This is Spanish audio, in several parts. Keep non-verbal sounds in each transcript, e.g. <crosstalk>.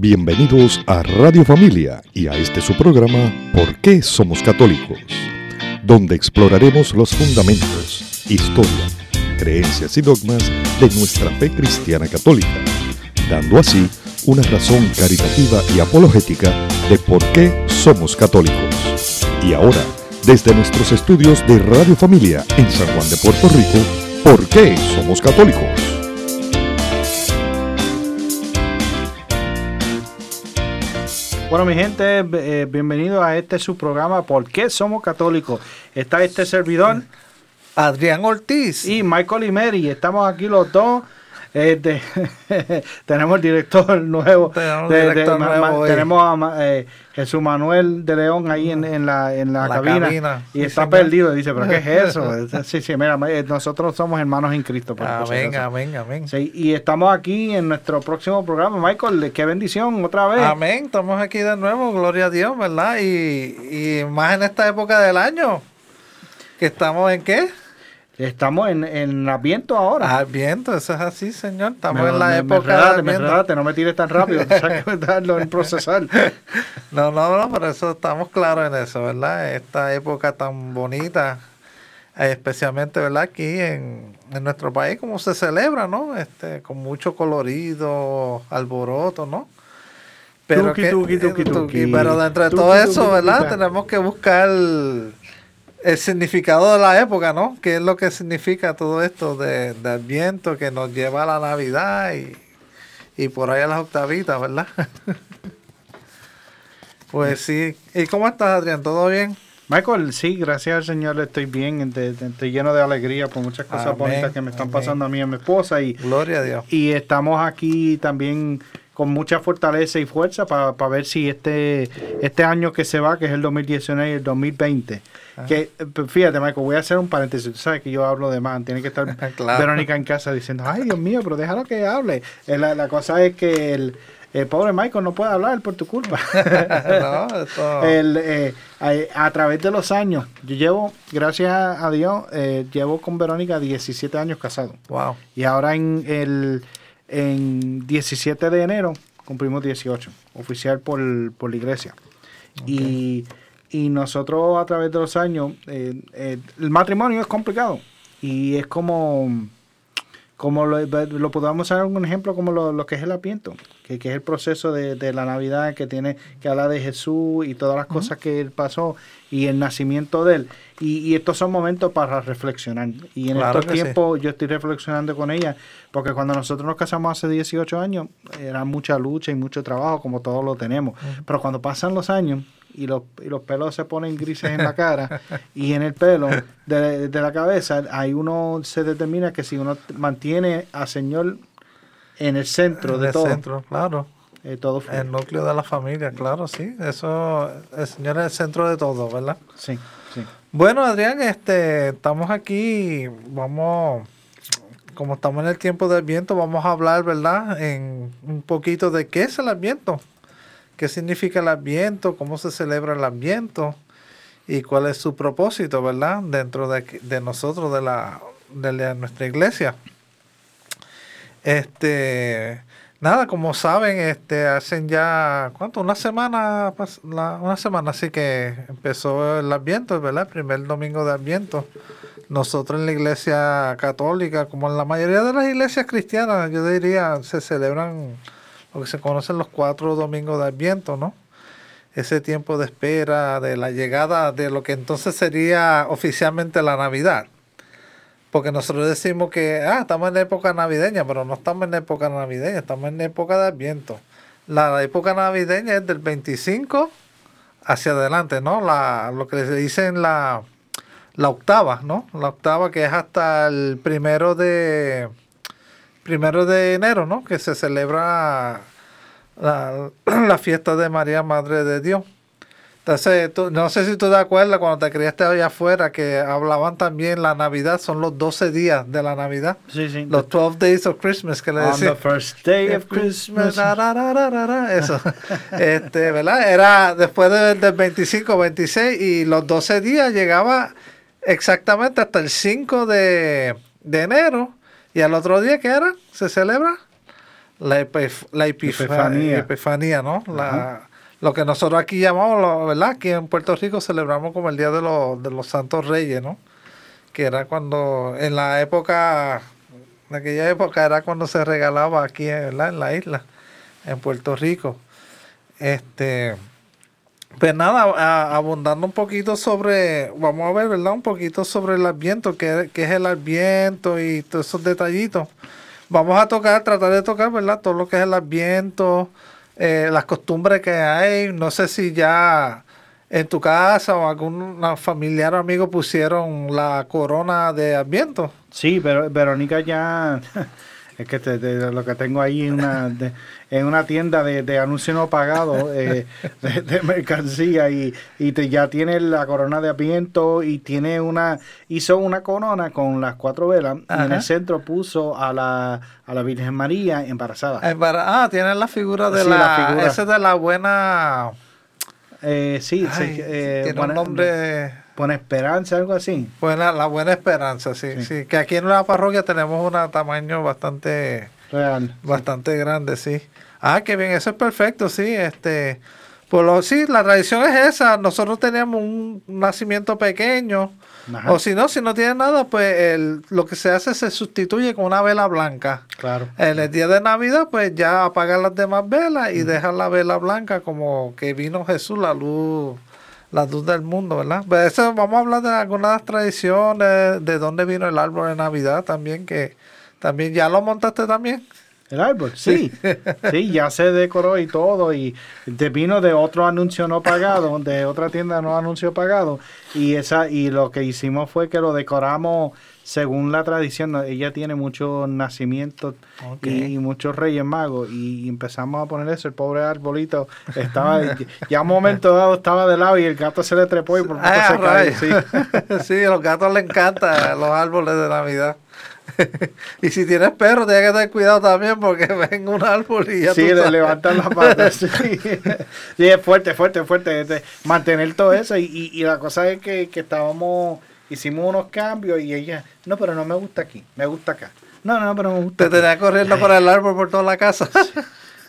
Bienvenidos a Radio Familia y a este su programa ¿Por qué somos católicos? Donde exploraremos los fundamentos, historia, creencias y dogmas de nuestra fe cristiana católica, dando así una razón caritativa y apologética de por qué somos católicos. Y ahora, desde nuestros estudios de Radio Familia en San Juan de Puerto Rico, ¿por qué somos católicos? Bueno, mi gente, eh, bienvenido a este su programa ¿Por qué somos católicos? Está este servidor. Adrián Ortiz. Y Michael Imeri. Estamos aquí los dos. Este, <laughs> tenemos el director nuevo. Tenemos, director nuevo tenemos a eh, Jesús Manuel de León ahí en, en la, en la, cabina, Y está perdido. Dice, ¿pero qué es <laughs> eso? sí, sí, mira, eh, nosotros somos hermanos en Cristo. Amén, amén, amén. Sí, y estamos aquí en nuestro próximo programa. Michael, qué bendición otra vez. Amén, estamos aquí de nuevo, gloria a Dios, ¿verdad? Y, y más en esta época del año. ¿Que estamos en qué? Estamos en, en Adviento ahora. Adviento, eso es así, señor. Estamos en la época de me no me tires tan rápido, darlo en <laughs> procesar. no, no, no, por eso estamos claros en eso, ¿verdad? Esta época tan bonita, eh, especialmente, ¿verdad? Aquí en, en nuestro país, como se celebra, ¿no? Este, con mucho colorido, alboroto, ¿no? Pero, tuki, tuki, tuki, tuki, pero dentro de todo eso, ¿verdad? Tenemos que buscar el significado de la época, ¿no? ¿Qué es lo que significa todo esto de, del viento que nos lleva a la Navidad y, y por ahí a las octavitas, ¿verdad? <laughs> pues sí. ¿Y cómo estás, Adrián? ¿Todo bien? Michael, sí, gracias al Señor estoy bien, estoy lleno de alegría por muchas cosas bonitas que me están pasando a mí y a mi esposa. Y, Gloria a Dios. Y estamos aquí también con mucha fortaleza y fuerza para ver si este, este año que se va, que es el 2019 y el 2020, que, fíjate, Michael, voy a hacer un paréntesis. Tú sabes que yo hablo de más. Tiene que estar <laughs> Verónica en casa diciendo, ay, Dios mío, pero déjalo que hable. Eh, la, la cosa es que el, pobre Michael no puede hablar por tu culpa. <laughs> <laughs> Eh, a, través de los años, yo llevo, gracias a Dios, eh, llevo con Verónica 17 años casado. Wow. Y ahora en el en 17 de enero cumplimos 18, oficial por, por la iglesia. Y y nosotros a través de los años, eh, eh, el matrimonio es complicado y es como, como lo, lo podemos hacer un ejemplo como lo, que es el apiento, que, que, es el proceso de, de, la Navidad que tiene que hablar de Jesús y todas las cosas que él pasó y el nacimiento de él. Y, y estos son momentos para reflexionar. Y en estos tiempos yo estoy reflexionando con ella, porque cuando nosotros nos casamos hace 18 años, era mucha lucha y mucho trabajo, como todos lo tenemos. Pero cuando pasan los años, y los, y los pelos se ponen grises en la cara <laughs> y en el pelo de, la cabeza, ahí uno se determina que si uno mantiene al Señor en el centro en de el todo. centro, claro. Eh, todo el núcleo de la familia, claro, sí. Eso, el Señor es el centro de todo, ¿verdad? Sí. Bueno, Adrián, este, estamos aquí, vamos, como estamos en el tiempo del viento, vamos a hablar, ¿verdad? En un poquito de qué es el Adviento qué significa el Adviento, cómo se celebra el Adviento y cuál es su propósito, ¿verdad? Dentro de, nosotros, de, la, de, nuestra iglesia. Este, nada, como saben, este, hacen ya, ¿cuánto? Una semana, una semana así que empezó el Adviento, ¿verdad? El primer domingo de Adviento. Nosotros en la iglesia católica, como en la mayoría de las iglesias cristianas, yo diría, se celebran lo que se conocen los cuatro domingos de Adviento, ¿no? Ese tiempo de espera de la llegada de lo que entonces sería oficialmente la Navidad. Porque nosotros decimos que ah, estamos en época navideña, pero no estamos en época navideña, estamos en época de Adviento. La época navideña es del 25 hacia adelante, ¿no? La, lo que se dice en la, la octava, ¿no? La octava que es hasta el primero de, primero de enero, ¿no? Que se celebra la, <clears throat> fiesta de María, Madre de Dios. Entonces, no sé si tú te acuerdas cuando te criaste allá afuera que hablaban también la Navidad, son los 12 días de la Navidad. Sí, sí. Los 12 days of Christmas que le decían. On the first day of Christmas. Eso. <laughs> este, ¿verdad? Era después del 25, 26 y los 12 días llegaba exactamente hasta el 5 de, de enero y al otro día, ¿qué era? Se celebra la, la epifanía. ¿no? La, lo que nosotros aquí llamamos, ¿verdad? Aquí en Puerto Rico celebramos como el Día de los, de los Santos Reyes, ¿no? Que era cuando, en la época, en aquella época era cuando se regalaba aquí, ¿verdad? En la isla, en Puerto Rico. Este, pues nada, abundando un poquito sobre, vamos a ver, ¿verdad? Un poquito sobre el adviento, qué, qué es el adviento y todos esos detallitos. Vamos a tocar, tratar de tocar, ¿verdad? Todo lo que es el adviento, eh, las costumbres que hay. No sé si ya en tu casa o algún familiar o amigo pusieron la corona de Adviento. Sí, pero Verónica ya, es que lo que tengo ahí en una, en una tienda de, de anuncio no pagado <laughs> eh, de, mercancía y, y ya tiene la corona de Adviento y tiene una, hizo una corona con las cuatro velas y en el centro puso a la, a la Virgen María embarazada. ah, tiene la figura de la, esa de la buena eh, sí, eh, tiene un nombre. Buena Esperanza, algo así. Buena, la Buena Esperanza, sí, sí, Que aquí en la parroquia tenemos un tamaño bastante. Real. Bastante grande, sí. Ah, qué bien, eso es perfecto, sí. Este. Pues lo, sí, la tradición es esa. Nosotros teníamos un nacimiento pequeño o si no, si no tiene nada, pues el, lo que se hace se sustituye con una vela blanca. Claro. En el día de Navidad, pues ya apagar las demás velas y dejar la vela blanca como que vino Jesús, la luz, la luz del mundo, ¿verdad? Pues eso, vamos a hablar de algunas tradiciones, de dónde vino el árbol de Navidad también, que también ya lo montaste también. El árbol, sí. sí, ya se decoró y todo. Y te vino de otro anuncio no pagado, de otra tienda no anuncio pagado. Y esa y lo que hicimos fue que lo decoramos según la tradición. Ella tiene muchos nacimientos y, muchos reyes magos. Y empezamos a poner eso. El pobre arbolito estaba, ya un momento dado estaba de lado y el gato se le trepó y por poco ah, se cae. Sí. <laughs> sí, a los gatos les encantan los árboles de Navidad. <laughs> y si tienes perro, tienes que tener cuidado también porque <laughs> ven un árbol y ya Sí, le levantan las patas. sí. es fuerte, fuerte, fuerte. Mantener todo eso. Y, y, la cosa es que, que, estábamos, hicimos unos cambios y ella, no, pero no me gusta aquí, me gusta acá. No, no, pero me gusta. Te tenía corriendo por el árbol por toda la casa. <laughs>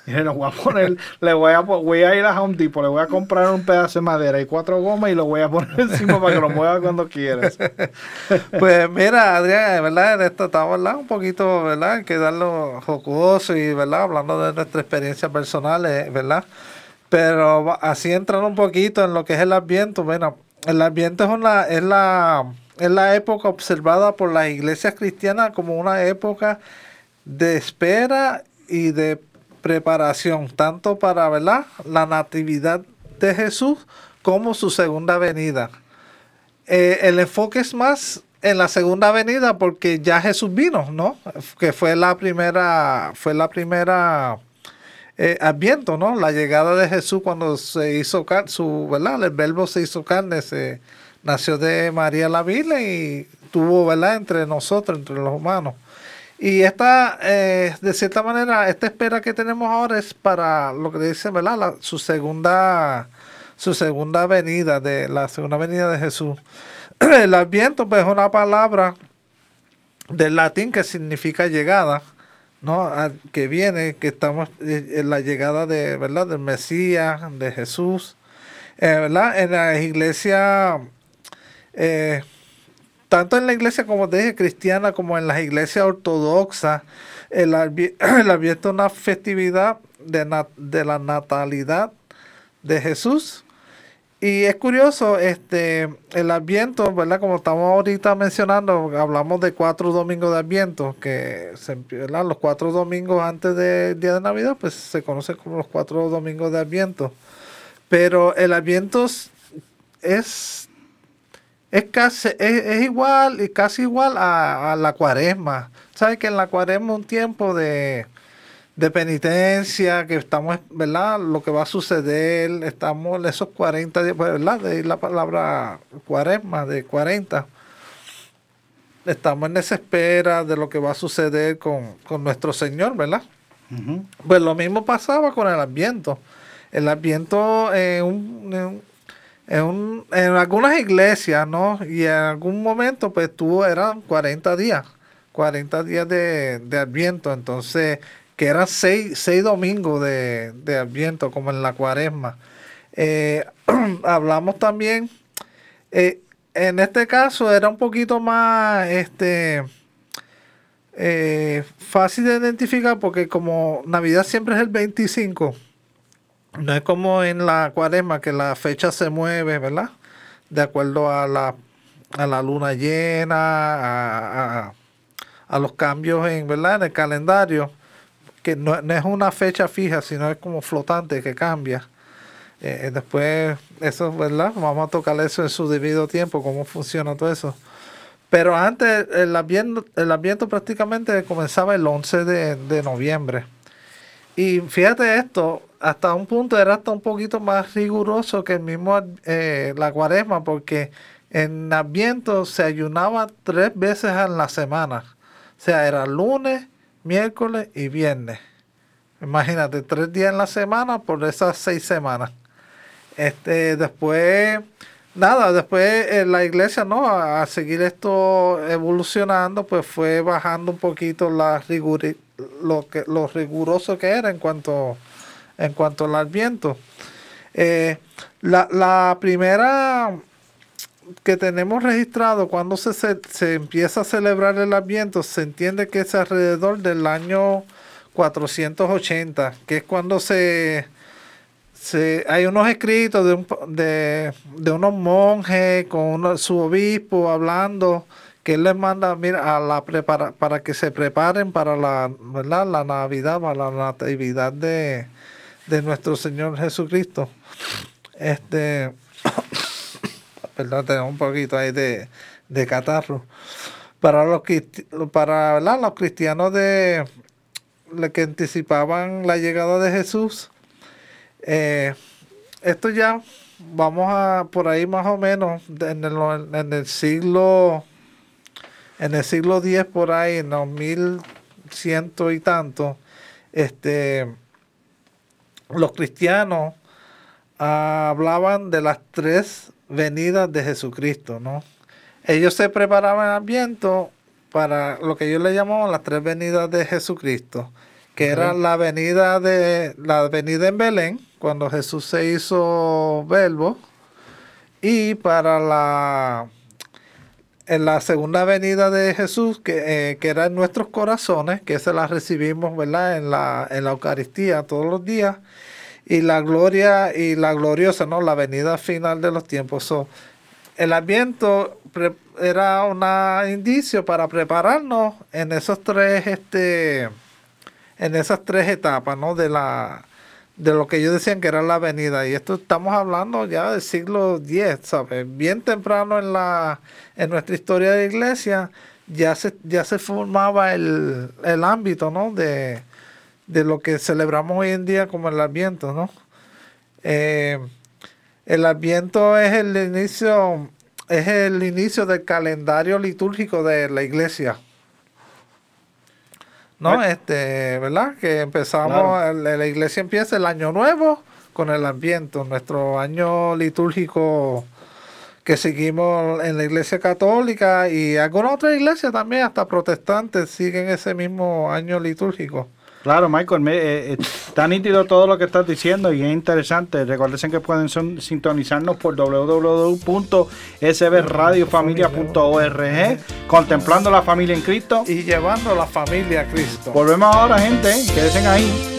Y voy a poner, le voy a, voy a ir a Home Depot, le voy a comprar un pedazo de madera y cuatro gomas y lo voy a poner <laughs> encima para que lo mueva cuando quieras. <laughs> pues mira, Adrián, ¿verdad? En esto estamos hablando un poquito, ¿verdad? que darlo jocoso y, ¿verdad? Hablando de nuestra experiencia personal, eh, ¿verdad? Pero así entrando un poquito en lo que es el ambiente, bueno, el ambiente es una, es la, es la época observada por las iglesias cristianas como una época de espera y de preparación, tanto para ¿verdad? la natividad de Jesús como su segunda venida. Eh, el enfoque es más en la segunda venida porque ya Jesús vino, ¿no? Que fue la primera, fue la primera eh, adviento, ¿no? La llegada de Jesús cuando se hizo carne, su, ¿verdad? El verbo se hizo carne, se nació de María la Virgen y tuvo, ¿verdad? Entre nosotros, entre los humanos. Y esta, eh, de cierta manera, esta espera que tenemos ahora es para lo que dice, ¿verdad? su segunda, su segunda venida, de la segunda venida de Jesús. <clears throat> El adviento, pues, es una palabra del latín que significa llegada, ¿no? que viene, que estamos eh, en la llegada de, ¿verdad? Del Mesías, de Jesús. Eh, ¿verdad? En la iglesia tanto en la iglesia, como te dije, cristiana, como en las iglesias ortodoxas, el, <clears throat> el una festividad de, de, la natalidad de Jesús. Y es curioso, este, el Adviento, ¿verdad? Como estamos ahorita mencionando, hablamos de cuatro domingos de Adviento, que se, los cuatro domingos antes del día de Navidad, pues se conoce como los cuatro domingos de Adviento. Pero el Adviento es es casi es, igual y casi igual a, la cuaresma. ¿Sabes que en la cuaresma un tiempo de, penitencia, que estamos, ¿verdad? Lo que va a suceder, estamos en esos 40 días, pues, ¿verdad? De la palabra cuaresma, de 40. Estamos en esa espera de lo que va a suceder con, nuestro Señor, ¿verdad? Pues lo mismo pasaba con el Adviento. El Adviento en un, en, en algunas iglesias, ¿no? Y en algún momento, pues tuvo, eran 40 días, 40 días de, de Adviento. Entonces, que eran seis, seis domingos de, de Adviento, como en la cuaresma. Eh, <clears throat> hablamos también, eh, en este caso era un poquito más este, eh, fácil de identificar porque como Navidad siempre es el 25, no es como en la cuaresma que la fecha se mueve, ¿verdad? De acuerdo a la, a la luna llena, a, a, los cambios en, ¿verdad? en el calendario, que no, es una fecha fija, sino es como flotante que cambia. Eh, después, eso, ¿verdad? Vamos a tocar eso en su debido tiempo, cómo funciona todo eso. Pero antes, el Adviento, el Adviento prácticamente comenzaba el 11 de, de noviembre. Y fíjate esto, hasta un punto era hasta un poquito más riguroso que el mismo eh, la cuaresma, porque en Adviento se ayunaba tres veces a la semana. O sea, era lunes, miércoles y viernes. Imagínate, tres días en la semana por esas seis semanas. Este, después, nada, después eh, la iglesia, ¿no? A, seguir esto evolucionando, pues fue bajando un poquito la lo, que, lo riguroso que era en cuanto, en cuanto al adviento. Eh, la, la primera que tenemos registrado cuando se, se, empieza a celebrar el Adviento, se entiende que es alrededor del año 480, que es cuando se, se hay unos escritos de, un, de, de unos monjes con su obispo hablando que él les manda mira, a la prepara, para que se preparen para la, ¿verdad? la Navidad, para la natividad de, de nuestro Señor Jesucristo. Este perdón, tengo un poquito ahí de, catarro. Para los, para, los cristianos de, que anticipaban la llegada de Jesús, eh, esto ya vamos a por ahí más o menos en el, en el siglo en el siglo X por ahí en los mil ciento y tanto este los cristianos hablaban de las tres venidas de Jesucristo, ¿no? Ellos se preparaban al viento para lo que ellos le llamaban las tres venidas de Jesucristo, que era la venida de la venida en Belén, cuando Jesús se hizo verbo, y para la en la segunda venida de Jesús, que, eh, que era en nuestros corazones, que se la recibimos, ¿verdad? En la, en la Eucaristía todos los días y la gloria y la gloriosa, ¿no? La venida final de los tiempos. el Adviento era un indicio para prepararnos en esos tres, este, en esas tres etapas, ¿no? De la de lo que ellos decían que era la venida. Y esto estamos hablando ya del siglo X, ¿sabes? Bien temprano en la en nuestra historia de la iglesia ya se, ya se formaba el, el ámbito, ¿no? De, de lo que celebramos hoy en día como el Adviento, ¿no? Eh, el Adviento es el inicio, es el inicio del calendario litúrgico de la iglesia. ¿No? Este, ¿verdad? Que empezamos, la iglesia empieza el año nuevo con el Adviento, nuestro año litúrgico que seguimos en la iglesia católica y alguna otra iglesia también, hasta protestantes, siguen ese mismo año litúrgico. Claro, Michael, me, eh, eh, está nítido todo lo que estás diciendo y es interesante. Recuerden que pueden sintonizarnos por www.sbradiofamilia.org, contemplando la familia en Cristo y llevando la familia a Cristo. Volvemos ahora, gente, quédense ahí.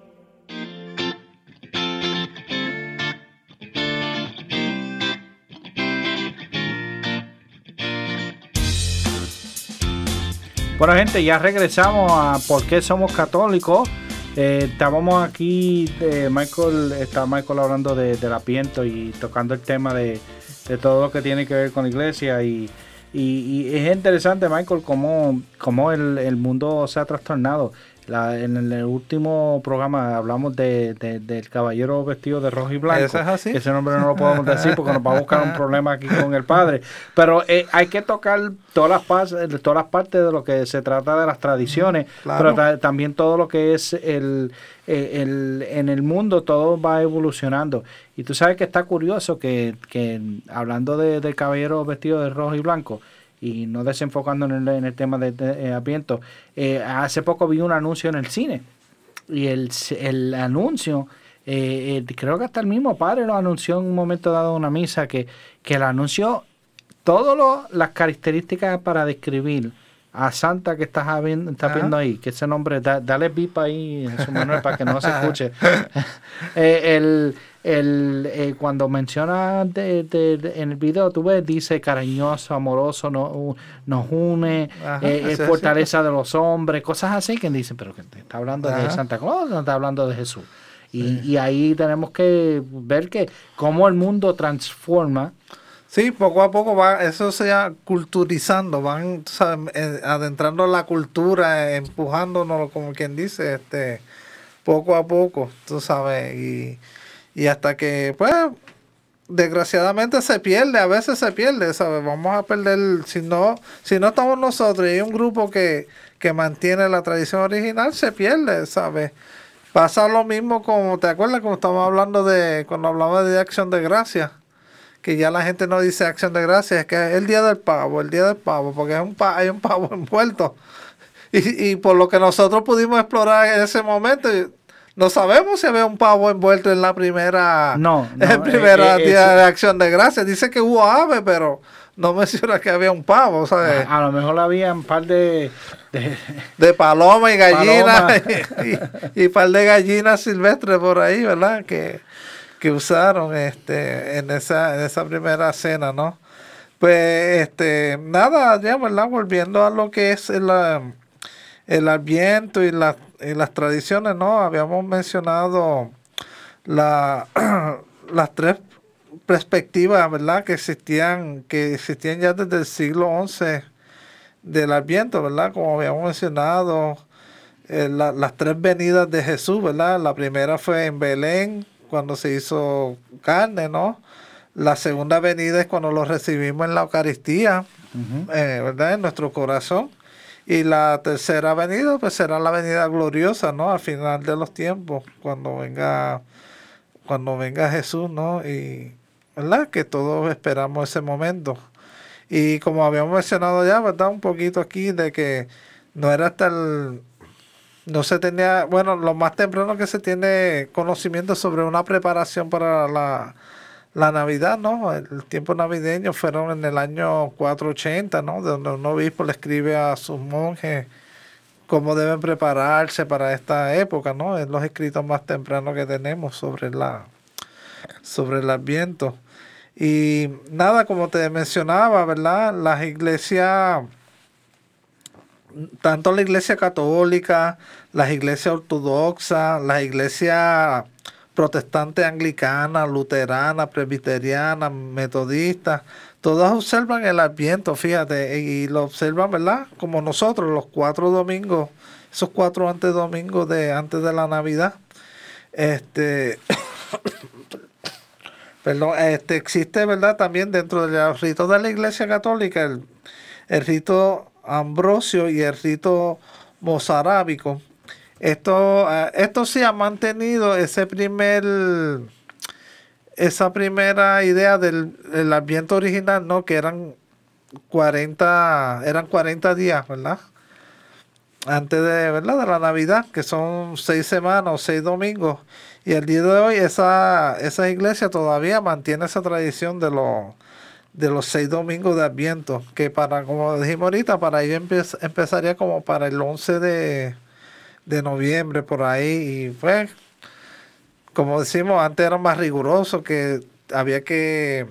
Bueno, gente, ya regresamos a por qué somos católicos. Eh, estábamos aquí, de Michael, está Michael hablando de, del apiento y tocando el tema de, todo lo que tiene que ver con la iglesia. Y es interesante, Michael, cómo, el mundo se ha trastornado. La, en el último programa hablamos de, de- del caballero vestido de rojo y blanco. ¿Eso es así? Ese nombre no lo podemos decir porque nos va a buscar un problema aquí con el padre. Pero eh, hay que tocar todas las, pas- todas las partes de lo que se trata de las tradiciones, Claro. pero ta- también todo lo que es el, eh, el- en el mundo, todo va evolucionando. Y tú sabes que está curioso que, que hablando de, del caballero vestido de rojo y blanco, y no desenfocando en el, en el tema de, de, eh, Adviento, eh, hace poco vi un anuncio en el cine y el, el anuncio, eh, eh, creo que hasta el mismo padre lo anunció en un momento dado en una misa, que, que el anuncio, todas las características para describir a Santa que estás viendo, estás Ajá. viendo ahí, que ese nombre, da- dale bip ahí, Jesús Manuel, para que no se escuche. <laughs> <laughs> El, el, eh, cuando menciona de- de- de- en el video, tú ves, dice cariñoso, amoroso, no- nos une, Ajá, eh, es fortaleza de los hombres, cosas así que dicen, pero que está hablando de. Santa Claus, no está hablando de Jesús. Y, y ahí tenemos que ver que cómo el mundo transforma. Sí, poco a poco va, eso se va culturizando, van sabes, eh, adentrando la cultura, empujándonos, como quien dice, este, poco a poco, tú sabes, y, y hasta que, pues, desgraciadamente se pierde, a veces se pierde, ¿sabes? Vamos a perder, si no, si no estamos nosotros y hay un grupo que, que mantiene la tradición original, se pierde, ¿sabes? Pasa lo mismo como, ¿te acuerdas cuando estábamos hablando de, cuando hablamos de acción de gracia? que ya la gente no dice acción de gracias, es que es el día del pavo, el día del pavo, porque es un pa- hay un pavo <laughs> envuelto. Y, y por lo que nosotros pudimos explorar en ese momento, no sabemos si había un pavo envuelto en la primera, No, <laughs> no, en el primer eh, eh, día de acción de gracias. Dice que hubo ave, pero no <laughs> menciona que había un pavo, ¿sabes? A, a lo mejor había un par de, de- de paloma y gallina Paloma. <laughs> y, y par de gallinas silvestres por ahí, ¿verdad? Que, que usaron este en esa, en esa primera cena, ¿no? Pues este, nada, ya, ¿verdad? Volviendo a lo que es el, el adviento y, la- y las tradiciones, ¿no? Habíamos mencionado la, <clears throat> las tres perspectivas, ¿verdad? Que existían, que existían ya desde el siglo XI del Adviento, ¿verdad? Como habíamos mencionado, eh, la- las tres venidas de Jesús, ¿verdad? La primera fue en Belén, cuando se hizo carne, ¿no? La segunda venida es cuando lo recibimos en la Eucaristía, eh, ¿verdad? En nuestro corazón. Y la tercera venida, pues será la venida gloriosa, ¿no? Al final de los tiempos, cuando venga, cuando venga Jesús, ¿no? Y, ¿verdad? Que todos esperamos ese momento. Y como habíamos mencionado ya, ¿verdad? Un poquito aquí de que no era hasta el... No se tenía, bueno, lo más temprano que se tiene conocimiento sobre una preparación para la, la Navidad, ¿no? El tiempo navideño fueron en el año 480, ¿no? Donde un obispo le escribe a sus monjes cómo deben prepararse para esta época, ¿no? Es los escritos más tempranos que tenemos sobre la sobre el Adviento. Y nada, como te mencionaba, ¿verdad? Las iglesias, tanto la iglesia católica, las iglesias ortodoxas, las iglesias protestantes anglicanas, luteranas, presbiterianas, metodistas, todas observan el Adviento, fíjate, y lo observan, ¿verdad? Como nosotros, los cuatro domingos, esos cuatro antes domingos de antes de la Navidad. Este, <coughs> perdón, este existe, ¿verdad? También dentro de los ritos de la Iglesia Católica, el, el rito ambrosio y el rito mozarábico. Esto, eh, esto sí ha mantenido ese primer, esa primera idea del el adviento original, ¿no? Que eran 40, eran 40 días, ¿verdad? Antes de, ¿verdad? de la Navidad, que son seis semanas seis domingos. Y el día de hoy esa, esa iglesia todavía mantiene esa tradición de los de los seis domingos de Adviento, que para, como dijimos ahorita, para ellos empe- empezaría como para el 11 de, de noviembre, por ahí, y pues, como decimos, antes era más riguroso, que había que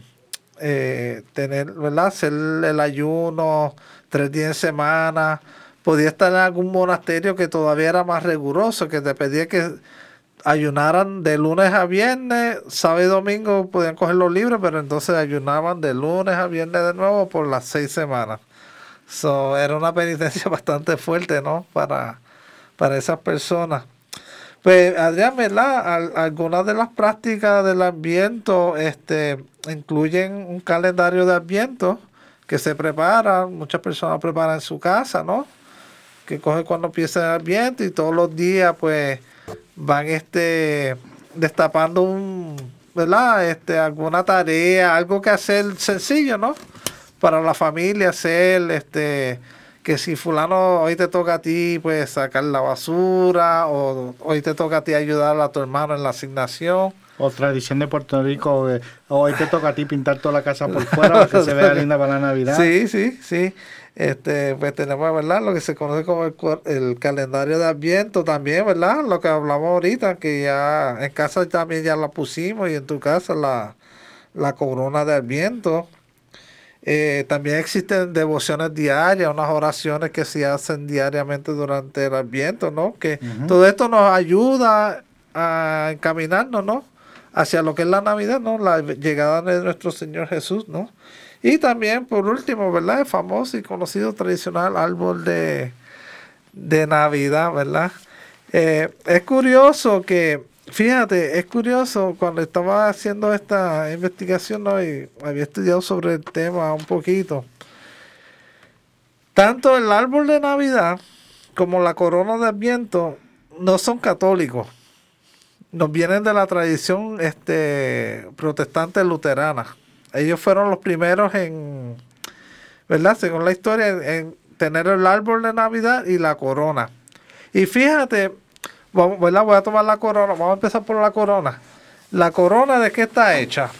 eh, tener, ¿verdad? Hacer el ayuno tres días en semana, podía estar en algún monasterio que todavía era más riguroso, que te pedía que ayunaran de lunes a viernes, sábado y domingo podían coger los libros, pero entonces ayunaban de lunes a viernes de nuevo por las seis semanas. So, era una penitencia <laughs> bastante fuerte, ¿no? Para, para esas personas. Pues, Adrián, ¿verdad? algunas de las prácticas del Adviento este, incluyen un calendario de Adviento que se prepara, muchas personas preparan en su casa, ¿no? Que coge cuando empieza el Adviento y todos los días, pues, van este, destapando un, ¿verdad? Este, alguna tarea, algo que hacer sencillo, ¿no? Para la familia, hacer, este, que si fulano hoy te toca a ti pues sacar la basura o hoy te toca a ti ayudar a tu hermano en la asignación. O tradición de Puerto Rico, hoy te toca a ti pintar toda la casa por fuera para que se vea linda para la Navidad. <laughs> Sí, sí, sí. Este, pues tenemos, ¿verdad? Lo que se conoce como el, calendario de Adviento también, ¿verdad? Lo que hablamos ahorita, que ya en casa también ya la pusimos y en tu casa la, la corona de Adviento. Eh, también existen devociones diarias, unas oraciones que se hacen diariamente durante el Adviento, ¿no? Que todo esto nos ayuda a encaminarnos, ¿no? Hacia lo que es la Navidad, ¿no? La llegada de nuestro Señor Jesús, ¿no? Y también, por último, ¿verdad? El famoso y conocido tradicional árbol de, de Navidad, ¿verdad? Eh, es curioso que Fíjate, es curioso, cuando estaba haciendo esta investigación hoy, había estudiado sobre el tema un poquito. Tanto el árbol de Navidad como la corona de Adviento no son católicos. Nos vienen de la tradición este, protestante luterana. Ellos fueron los primeros en, ¿verdad? Según la historia, en tener el árbol de Navidad y la corona. Y fíjate, Vamos, Voy a tomar la corona. Vamos a empezar por la corona. ¿La corona de qué está hecha?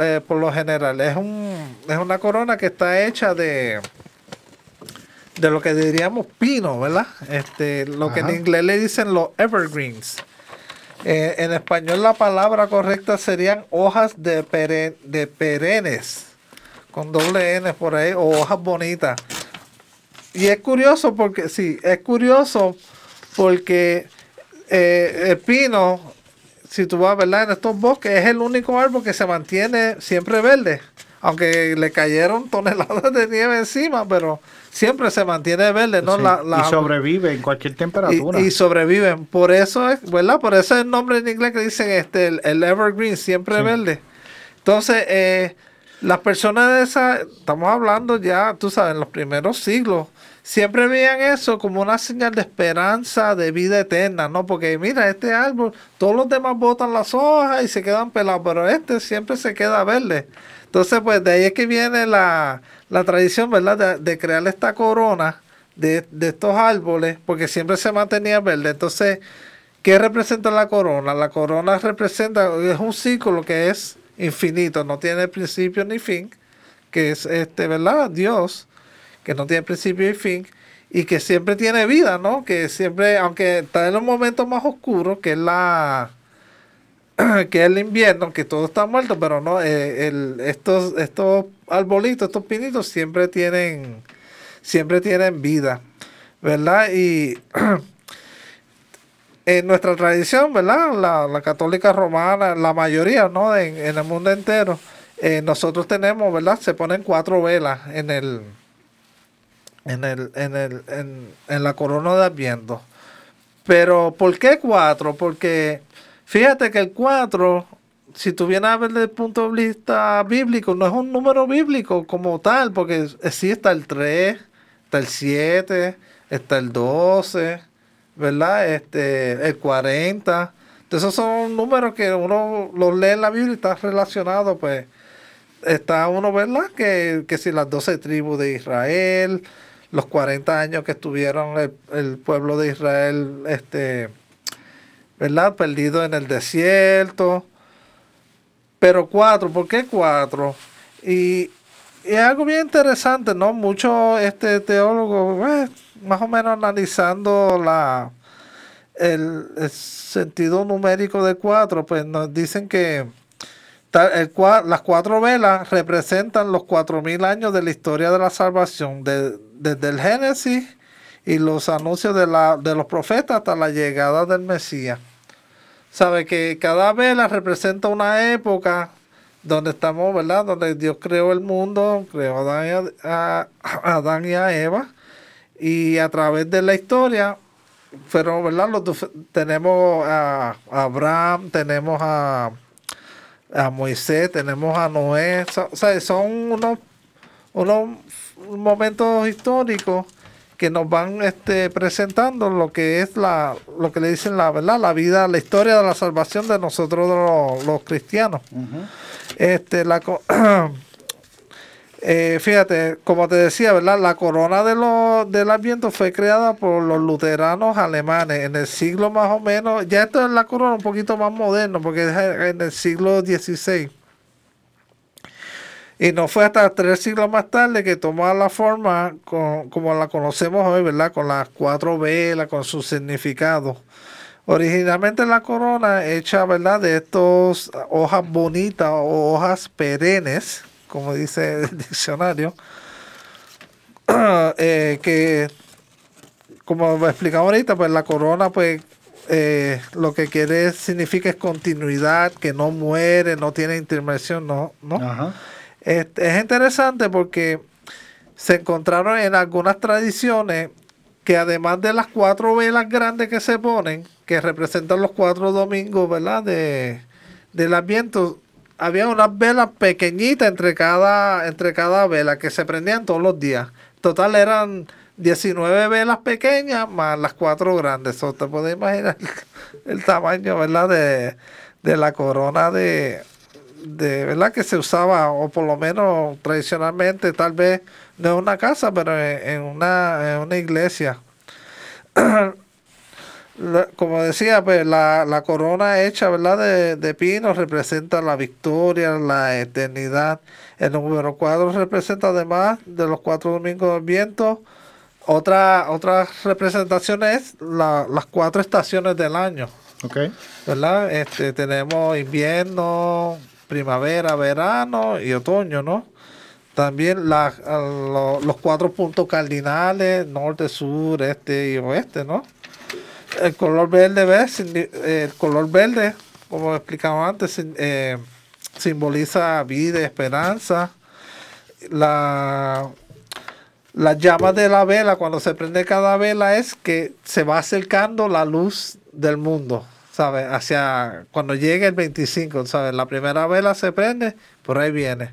Eh, por lo general, es, un, es una corona que está hecha de, de lo que diríamos pino, ¿verdad? Este, lo que en inglés le dicen los evergreens. Eh, en español la palabra correcta serían hojas de, de perennes, con doble N por ahí, o hojas bonitas. Y es curioso porque, sí, es curioso porque eh, el pino, si tú vas ¿verdad? en estos bosques, es el único árbol que se mantiene siempre verde. Aunque le cayeron toneladas de nieve encima, pero siempre se mantiene verde, ¿no? y sobrevive en cualquier temperatura. Y, sobreviven. Por eso es, ¿verdad? Por eso es el nombre en inglés que dicen este, el, evergreen, siempre verde. Entonces, eh, las personas de esa, estamos hablando ya, tú sabes, en los primeros siglos, siempre veían eso como una señal de esperanza, de vida eterna, ¿no? Porque mira, este árbol, todos los demás botan las hojas y se quedan pelados, pero este siempre se queda verde. Entonces, pues de ahí es que viene la, tradición, ¿verdad? De, crear esta corona de, de, estos árboles, porque siempre se mantenía verde. Entonces, ¿qué representa la corona? La corona representa, es un círculo que es infinito, no tiene principio ni fin, que es este, ¿verdad? Dios que no tiene principio y fin, y que siempre tiene vida, ¿no? Que siempre, aunque está en los momentos más oscuros, que es la <clears throat> que es el invierno, que todo está muerto, pero no, eh, el, estos, estos arbolitos, estos pinitos siempre tienen, siempre tienen vida, ¿verdad? Y <clears throat> en nuestra tradición, ¿verdad? La, católica romana, la mayoría, ¿no? En, en el mundo entero, eh, nosotros tenemos, ¿verdad? Se ponen cuatro velas en el, en, el, en, el, en, la corona de Adviento. Pero, ¿por qué cuatro? Porque fíjate que el cuatro, si tú vienes a ver desde el punto de vista bíblico, no es un número bíblico como tal, porque sí está el 3, está el 7, está el 12, ¿verdad? Este, el 40. Entonces, esos son números que uno los lee en la Biblia y está relacionado, pues, está uno, ¿verdad? Que, que si las 12 tribus de Israel, los 40 años que estuvieron el, pueblo de Israel, este, ¿verdad? Perdido en el desierto. Pero cuatro, ¿por qué cuatro? Y, es algo bien interesante, ¿no? Muchos este, teólogos, pues, más o menos analizando la, el, sentido numérico de cuatro, pues nos dicen que el, las cuatro velas representan los cuatro mil años de la historia de la salvación, de, desde el Génesis y los anuncios de, la, de los profetas hasta la llegada del Mesías. sabe que cada vela representa una época donde estamos, ¿verdad? Donde Dios creó el mundo, creó a Adán y a, Adán y a Eva, y a través de la historia fueron, ¿verdad? Los, tenemos a Abraham, tenemos a, a Moisés, tenemos a Noé, so- o sea, son unos, unos momentos históricos que nos van este, presentando lo que es la, lo que le dicen la verdad, la vida, la historia de la salvación de nosotros los, los cristianos. Este, la, <clears throat> eh, fíjate, como te decía, ¿verdad? La corona de los, del Adviento fue creada por los luteranos alemanes en el siglo más o menos. Ya esto es la corona un poquito más moderno, porque es en el siglo XVI. Y no fue hasta tres siglos más tarde que tomó la forma con- como la conocemos hoy, ¿verdad? Con las cuatro velas, con su significado. Originalmente la corona hecha, ¿verdad? De estos hojas bonitas o hojas perennes, como dice el <laughs> diccionario, <clears throat> eh, que como explicamos ahorita, pues la corona, pues eh, lo que quiere significa es continuidad, que no muere, no tiene intervención, no, no. Ajá. Este, es interesante porque se encontraron en algunas tradiciones que además de las cuatro velas grandes que se ponen, que representan los cuatro domingos, ¿verdad? De, del Adviento, había unas velas pequeñitas entre cada, entre cada vela que se prendían todos los días. Total eran 19 velas pequeñas más las cuatro grandes. O te puedes imaginar <laughs> el tamaño, ¿verdad? De, de la corona de, de verdad que se usaba, o por lo menos tradicionalmente, tal vez no en una casa, pero en una, en una iglesia. <clears throat> La- como decía, pues la, la corona hecha ¿verdad? De, de pino representa la victoria, la eternidad. El número 4 representa además de los cuatro domingos del viento. Otra, otra representación es la- las cuatro estaciones del año. Ok. ¿verdad? Este, tenemos invierno, primavera, verano y otoño, ¿no? También la- lo- los cuatro puntos cardinales, norte, sur, este y oeste, ¿no? El color verde, ¿ves? El color verde, como explicaba antes, eh, simboliza vida esperanza. La, las llamas de la vela, cuando se prende cada vela, es que se va acercando la luz del mundo, ¿sabes? Hacia cuando llegue el 25, ¿sabes? La primera vela se prende, por ahí viene.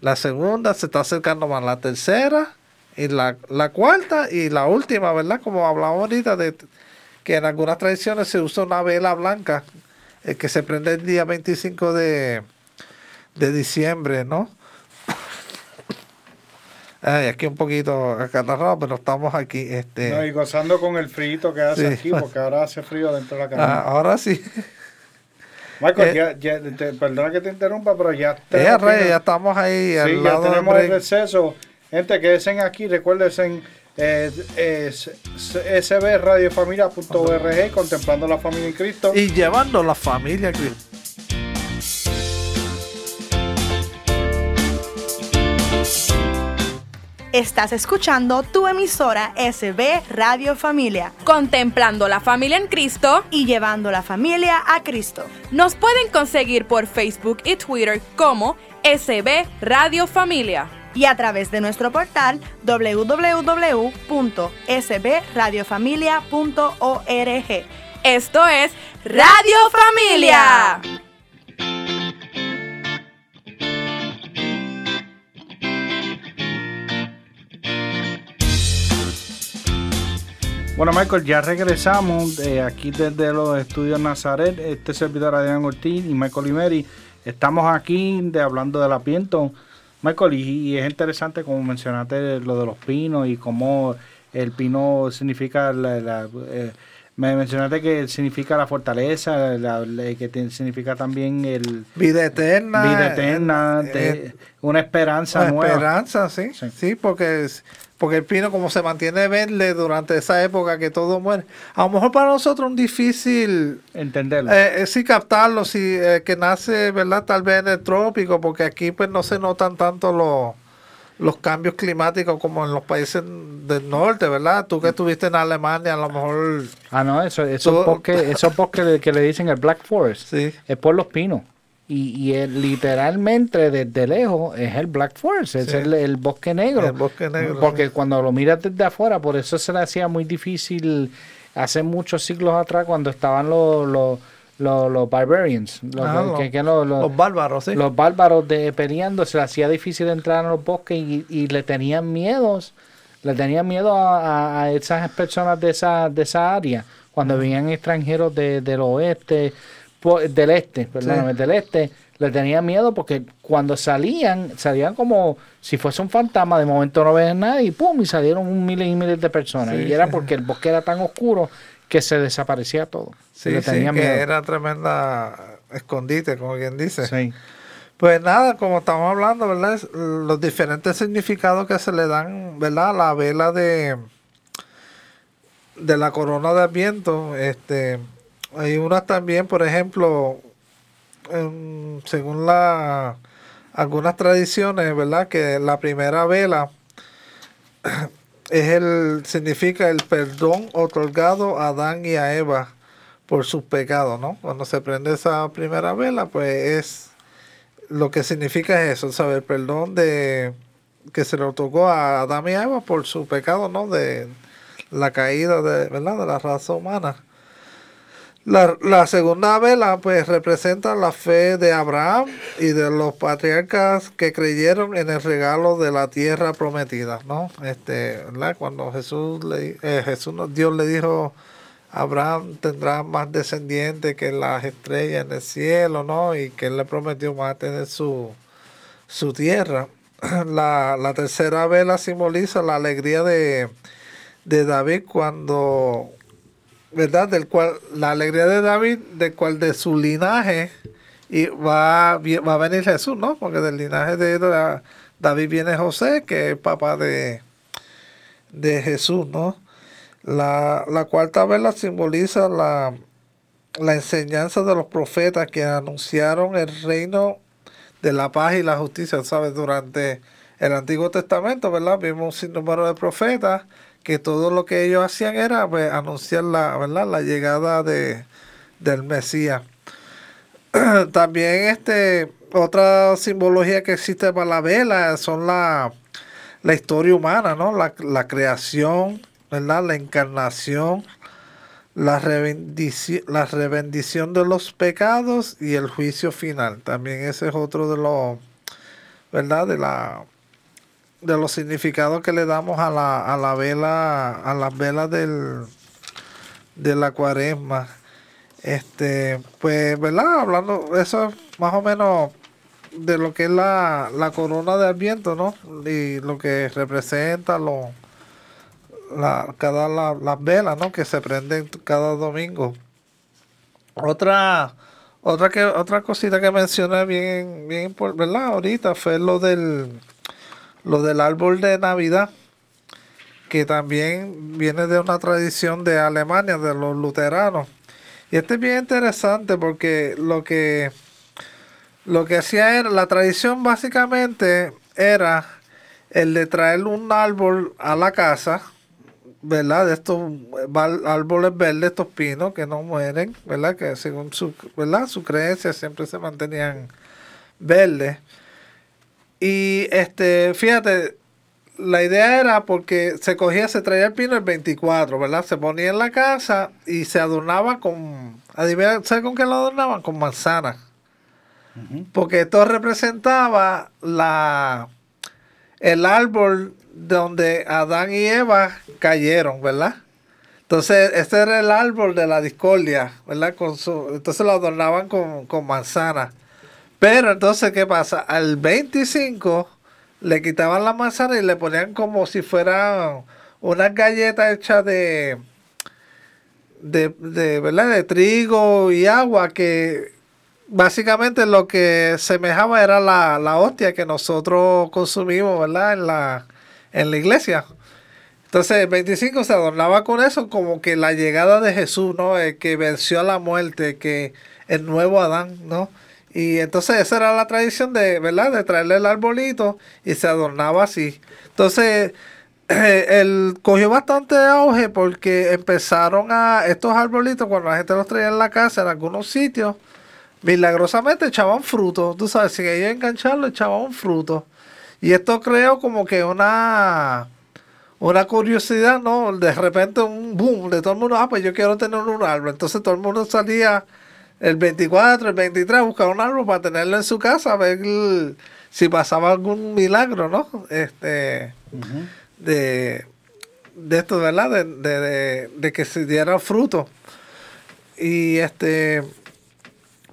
La segunda se está acercando más, la tercera y la, la cuarta y la última, ¿verdad? Como hablamos ahorita, de que en algunas tradiciones se usa una vela blanca eh, que se prende el día 25 de, de diciembre, ¿no? <coughs> Ay, aquí un poquito acatarrado, pero estamos aquí. Este, No, y gozando con el frío que hace Sí. aquí, porque ahora hace frío dentro de la ah, cabina. ahora sí. <laughs> Michael, eh, ya, ya, te- perdona que te interrumpa, pero ya, te- Eh, Rey, ya estamos ahí al Sí, ya lado tenemos el receso. Gente, quédense aquí, recuérdense eh, sbradiofamilia.org, contemplando la familia en Cristo. Y llevando la familia a Cristo. Estás escuchando tu emisora SB Radio Familia Contemplando la familia en Cristo, y llevando la familia a Cristo. nos pueden conseguir por Facebook y Twitter como SB Radio Familia. Y a través de nuestro portal www.sbradiofamilia.org. Esto es Radio Familia. Bueno, Michael, ya regresamos de aquí desde los estudios Nazaret. Este servidor Adrián Ortiz y Michael Imeri. Estamos aquí de, hablando del Adviento. Michael, y, es interesante como mencionaste lo de los pinos y cómo el pino significa la, la, eh, me mencionaste que significa la fortaleza, la- la- que te- significa también el Vida eterna. vida eterna, eh, te- eh, una esperanza una nueva. esperanza, sí. Sí. Sí, porque, porque el pino, como se mantiene verde durante esa época que todo muere, a lo mejor para nosotros es difícil Entenderlo. Eh, eh, sí, captarlo, sí, eh, que nace, ¿verdad? Tal vez en el trópico, porque aquí pues no se notan tanto los, los cambios climáticos como en los países del norte, ¿verdad? Tú que estuviste en Alemania, a lo mejor... Ah, no, eso, esos bosques, esos bosques que le dicen el Black Forest, Sí. es por los pinos. Y, y el- literalmente desde lejos es el Black Forest, es el, el bosque negro. El bosque negro, Porque sí. cuando lo miras desde afuera, por eso se le hacía muy difícil hace muchos siglos atrás cuando estaban los, los, los, los barbarians, los, Ah, que- los- que los- los- Los bárbaros, ¿sí? los bárbaros de peleando se le hacía difícil entrar a los bosques y, y le tenían miedos le tenían miedo a, a- esas personas de esa de esa área. Cuando venían extranjeros de, del oeste del este perdóname del este le tenían miedo porque cuando salían salían como si fuese un fantasma de momento no ven nada y pum y salieron un miles y miles de personas. Sí, y era porque el bosque era tan oscuro que se desaparecía todo Sí, le sí, tenían que era tremenda escondite, como quien dice. Sí. Pues nada, como estamos hablando, ¿verdad? Los diferentes significados que se le dan, ¿verdad? A la vela de, de la corona de Adviento. Este, hay unas también, por ejemplo, em, según la, algunas tradiciones, ¿verdad? Que la primera vela es el, significa el perdón otorgado a Adán y a Eva por sus pecados, ¿no? Cuando se prende esa primera vela, pues es lo que significa es eso, saber perdón de que se le otorgó a Adán y a Eva por su pecado, ¿no? De la caída de, ¿verdad? de la raza humana. La, la segunda vela pues representa la fe de Abraham y de los patriarcas que creyeron en el regalo de la tierra prometida, ¿no? Este. Cuando Jesús le, eh, Jesús Dios le dijo Abraham tendrá más descendientes que las estrellas en el cielo, ¿no? Y que él le prometió más tener su, su tierra. <clears throat> La, la tercera vela simboliza la alegría de, de David cuando, ¿verdad? Del cual, la alegría de David, del cual de su linaje y va, va a venir Jesús, ¿no? Porque del linaje de Da- David viene José, que es papá de, de Jesús, ¿no? La, la cuarta vela simboliza la, la enseñanza de los profetas que anunciaron el reino de la paz y la justicia, ¿sabes? Durante el Antiguo Testamento, ¿verdad? Vimos un sinnúmero de profetas que todo lo que ellos hacían era pues, anunciar la, ¿verdad? la llegada de, del Mesías. <clears throat> También este otra simbología que existe para la vela son la, la historia humana, ¿no? La, la creación, ¿verdad? La encarnación, la la rebendición de los pecados y el juicio final. También ese es otro de los, ¿verdad? De la de los significados que le damos a la, a la vela, a las velas del, de la cuaresma. Este, pues, ¿verdad? Hablando, eso es más o menos de lo que es la, la corona de Adviento, ¿no? Y lo que representa lo, la, cada la- las velas, ¿no? Que se prenden cada domingo. Otra, otra que, otra cosita que mencioné bien, bien, ¿verdad? Ahorita fue lo del, lo del árbol de Navidad, que también viene de una tradición de Alemania, de los luteranos. Y este es bien interesante porque lo que lo que hacía era, la tradición básicamente era el de traer un árbol a la casa, ¿verdad? De estos árboles verdes, estos pinos que no mueren, ¿verdad? Que según su, ¿verdad? su creencia siempre se mantenían verdes. Y este, fíjate, la idea era porque se cogía, se traía el pino el 24, ¿verdad? Se ponía en la casa y se adornaba con, adivina, ¿sabes con qué lo adornaban? Con manzanas. Porque esto representaba la el árbol donde Adán y Eva cayeron, ¿verdad? Entonces, este era el árbol de la discordia, ¿verdad? Con su, entonces lo adornaban con, con manzanas. Pero entonces, ¿qué pasa? Al 25 le quitaban la manzana y le ponían como si fueran unas galletas hechas de, de, de, ¿verdad? de trigo y agua que básicamente lo que semejaba era la, la hostia que nosotros consumimos, ¿verdad? En la, en la iglesia. Entonces el 25 se adornaba con eso como que la llegada de Jesús, ¿no? El que venció a la muerte, que el nuevo Adán, ¿no? Y entonces esa era la tradición de, ¿verdad? De traerle el arbolito y se adornaba así. Entonces, <clears throat> el cogió bastante auge porque empezaron a estos arbolitos cuando la gente los traía en la casa en algunos sitios milagrosamente echaban fruto tú sabes si ellos engancharlo echaban fruto y esto creó como que una una curiosidad no de repente un boom de todo el mundo ah pues yo quiero tener un árbol entonces todo el mundo salía el 24 el 23 a buscar un árbol para tenerlo en su casa a ver si pasaba algún milagro no este de, de esto, ¿verdad? De, de, de, que se diera fruto. Y este,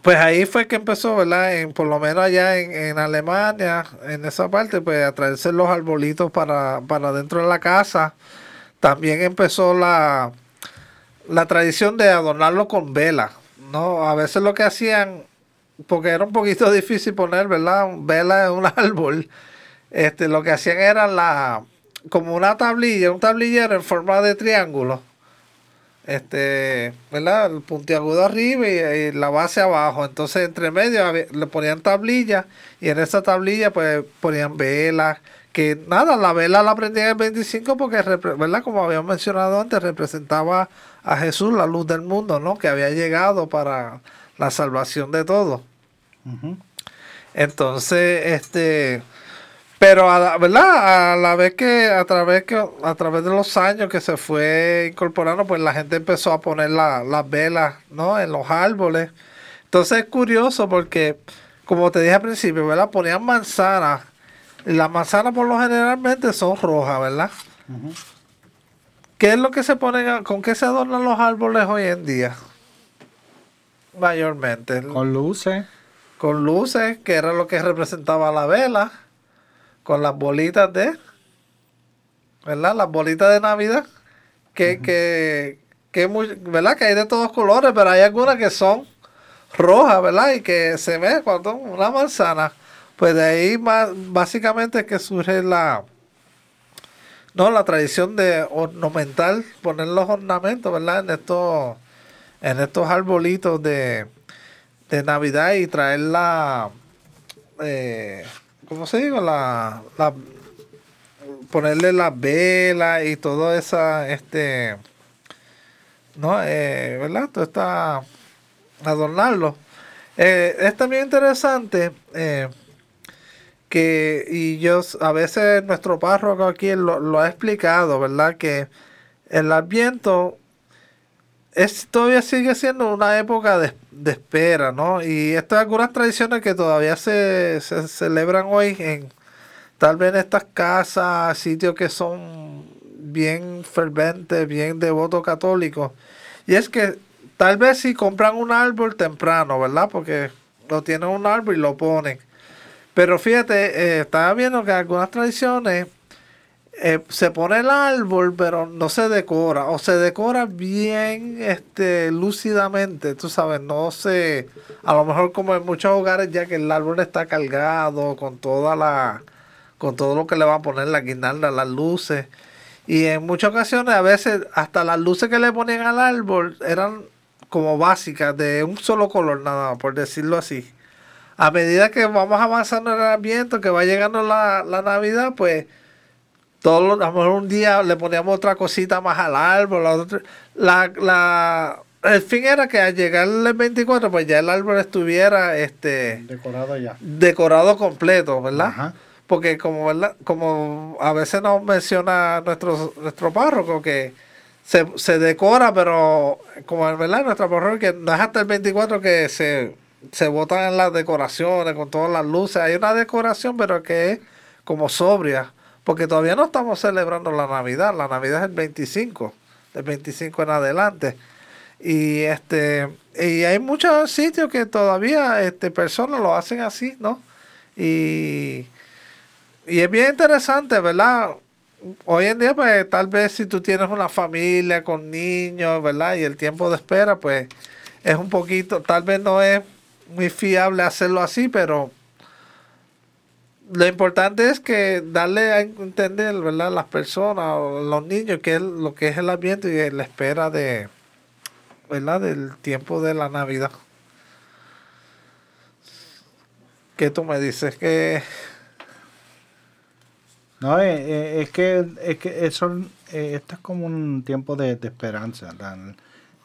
pues ahí fue que empezó, ¿verdad? En, por lo menos allá en, en Alemania, en esa parte, pues a traerse los arbolitos para, para dentro de la casa. También empezó la, la tradición de adornarlo con vela, ¿no? A veces lo que hacían, porque era un poquito <laughs> difícil poner, ¿verdad? Vela en un <laughs> árbol. Este, lo que hacían era la, como una tablilla, un tablillero en forma de triángulo. Este, ¿verdad? El puntiagudo arriba y, la base abajo. Entonces, entre medio le ponían tablilla y en esa tablilla, pues ponían velas. Que nada, la vela la prendían el 25 porque, ¿verdad? Como habíamos mencionado antes, representaba a Jesús, la luz del mundo, ¿no? Que había llegado para la salvación de todos. Entonces, este pero a, ¿verdad? A la vez que a través que a través de los años que se fue incorporando, pues la gente empezó a poner las velas, ¿no? En los árboles. Entonces es curioso porque, como te dije al principio, ¿verdad? Ponían manzanas. Y las manzanas por lo generalmente son rojas, ¿verdad? ¿Qué es lo que se ponen, con qué se adornan los árboles hoy en día? Mayormente. Con luces. Con luces, que era lo que representaba la vela con las bolitas de, ¿verdad? Las bolitas de Navidad, que, que, que, ¿verdad? Que hay de todos colores, pero hay algunas que son rojas, ¿verdad? Y que se ve cuando una manzana. Pues de ahí más, básicamente que surge la, no, la tradición de ornamental, poner los ornamentos, ¿verdad? En estos, en estos arbolitos de, de Navidad y traer la, eh, ¿cómo se digo? La, la ponerle las velas y todo esa, este, ¿no? Eh, ¿Verdad? Todo está, adornarlo. Eh, es también interesante eh, que, y yo, a veces nuestro párroco aquí lo, ha explicado, ¿verdad? Que el adviento es, todavía sigue siendo una época de, espera, ¿no? Y estas algunas tradiciones que todavía se, celebran hoy en tal vez en estas casas, sitios que son bien ferventes, bien devotos católicos. Y es que tal vez si compran un árbol temprano, ¿verdad? Porque lo tienen un árbol y lo ponen. Pero fíjate, eh, estaba viendo que algunas tradiciones eh, se pone el árbol, pero no se decora, o se decora bien este, lúcidamente, tú sabes, no se, a lo mejor como en muchos hogares ya que el árbol está cargado con toda la, con todo lo que le van a poner la guirnalda, las luces, y en muchas ocasiones a veces hasta las luces que le ponían al árbol eran como básicas, de un solo color nada por decirlo así. A medida que vamos avanzando en el ambiente, que va llegando la, la Navidad, pues todos a lo mejor un día le poníamos otra cosita más al árbol, la, la, el fin era que al llegar el 24, pues ya el árbol estuviera este decorado ya. Decorado completo, ¿verdad? Porque como verdad, como a veces nos menciona nuestro, nuestro párroco que se, se decora, pero como verdad nuestro párroco que no es hasta el 24 que se, se botan las decoraciones con todas las luces. Hay una decoración, pero que es como sobria porque todavía no estamos celebrando la Navidad, la Navidad es el 25, del 25 en adelante. Y este y hay muchos sitios que todavía este personas lo hacen así, ¿no? Y, y es bien interesante, ¿verdad? Hoy en día, pues tal vez si tú tienes una familia con niños, ¿verdad? Y el tiempo de espera, pues es un poquito, tal vez no es muy fiable hacerlo así, pero lo importante es que darle a entender, ¿verdad? Las personas, los niños, que lo que es el ambiente y la espera de, ¿verdad? Del tiempo de la Navidad. ¿Qué tú me dices? Que No, eh, eh, es que, es que eso, eh, esto es como un tiempo de, de esperanza.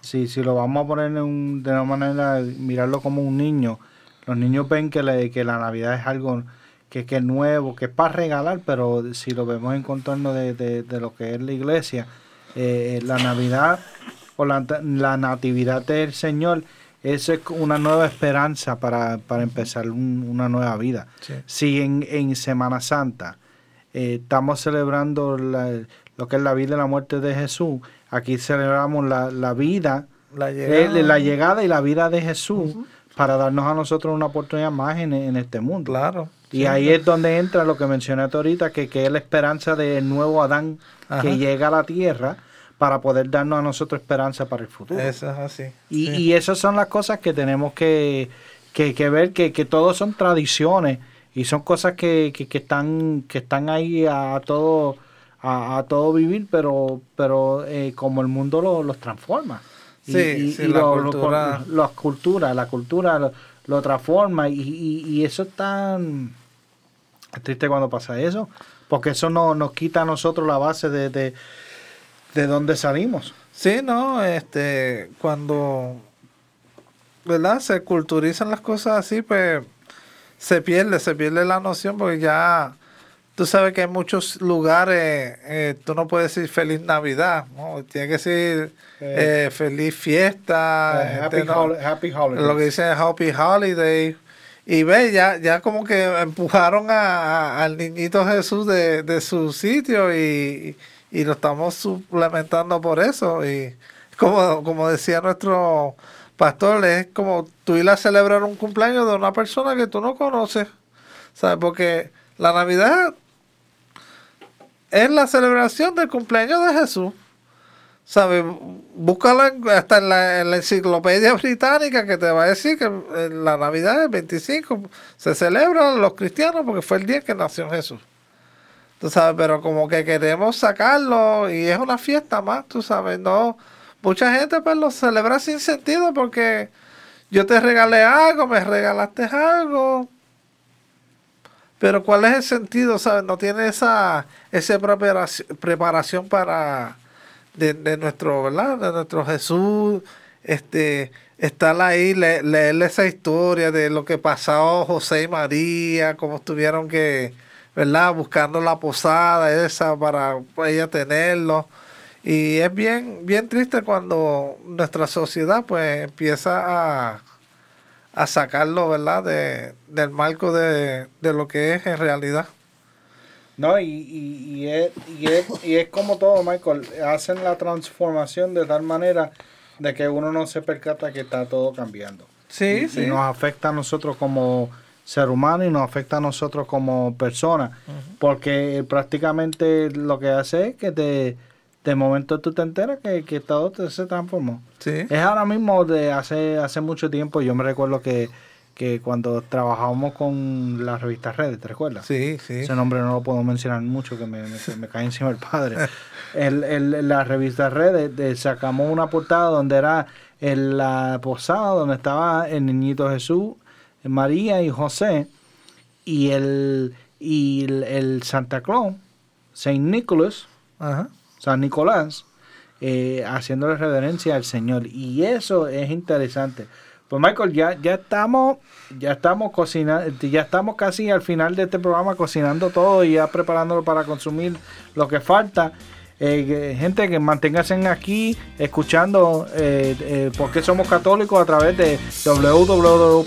Si, si lo vamos a poner en un- de una manera, mirarlo como un niño, los niños ven que, la- que la Navidad es algo que, que es nuevo, que es para regalar, pero si lo vemos en contorno de, de- de lo que es la iglesia, eh, la Navidad o la, la natividad del Señor es una nueva esperanza para, para empezar un- una nueva vida. Sí. Si en, en Semana Santa eh, estamos celebrando la- lo que es la vida y la muerte de Jesús, aquí celebramos la, la vida, la eh, llegada, la llegada y la vida de Jesús para darnos a nosotros una oportunidad más en, en este mundo. claro. Y sí. ahí es donde entra lo que mencioné ahorita, que, que es la esperanza del nuevo Adán Ajá. que llega a la tierra para poder darnos a nosotros esperanza para el futuro. Eso es así. Y, sí. y esas son las cosas que tenemos que, que, que ver, que, que todo son tradiciones y son cosas que, que, que están, que están ahí a todo, a, a todo vivir, pero, pero eh, como el mundo lo- los transforma. Y- Sí, y, sí, y la lo- lo- cultura. las culturas, la cultura lo, lo transforma y, y, eso es tan triste cuando pasa eso, porque eso no, nos quita a nosotros la base de, de, de dónde salimos. Sí, no, este, cuando, ¿verdad? Se culturizan las cosas así, pues se pierde, se pierde la noción porque ya, tú sabes que en muchos lugares eh, tú no puedes decir feliz Navidad, ¿no? Tienes que decir Eh, eh, feliz fiesta, Eh, happy, no, hol- happy holidays. lo que dicen Happy Holiday. Y ve, ya, ya como que empujaron a, a- al niñito Jesús de, de su sitio y, y lo estamos suplementando por eso. Y como, como decía nuestro pastor, es como tú ir a celebrar un cumpleaños de una persona que tú no conoces. ¿Sabes? Porque la Navidad es la celebración del cumpleaños de Jesús. ¿Sabes? Búscalo en- hasta en la, en la enciclopedia británica que te va a decir que eh, la Navidad el 25 se celebra los cristianos porque fue el día que nació Jesús. Tú sabes, pero como que queremos sacarlo y es una fiesta más, tú sabes, no. Mucha gente pues lo celebra sin sentido porque yo te regalé algo, me regalaste algo. Pero ¿cuál es el sentido? ¿Sabes? No tiene esa, esa preparación, preparación para de, de nuestro, ¿verdad? De nuestro Jesús, este, estar ahí, le- leerle esa historia de lo que pasó José y María, cómo tuvieron que, ¿verdad? Buscando la posada esa para ella tenerlo. Y es bien, bien triste cuando nuestra sociedad pues empieza a, a sacarlo, ¿verdad? De, del marco de, de lo que es en realidad. No, y, y, y, es, y, es, y es como todo, Michael. Hacen la transformación de tal manera de que uno no se percata que está todo cambiando. Sí, y, y nos afecta a nosotros como ser humano y nos afecta a nosotros como personas. Porque prácticamente lo que hace es que te, de momento tú te enteras que, que todo te- se transformó. Sí. Es ahora mismo de hace, hace mucho tiempo. Yo me recuerdo que, que cuando trabajábamos con la revista Redes, ¿te recuerdas? Sí, sí. Ese nombre no lo puedo mencionar mucho, que me, me, me cae encima el padre. <laughs> El, el- la revista Redes de- sacamos una portada donde era en la posada donde estaba el niñito Jesús, María y José, y el, y el, el Santa Claus, Saint Nicholas, Ajá. San Nicolás, eh, haciéndole reverencia al Señor. Y eso es interesante. Pues Michael, ya, ya estamos, ya estamos cocinando, ya estamos casi al final de este programa cocinando todo y ya preparándolo para consumir lo que falta. Eh, gente que manténganse aquí escuchando eh, eh, porque somos católicos a través de www.sb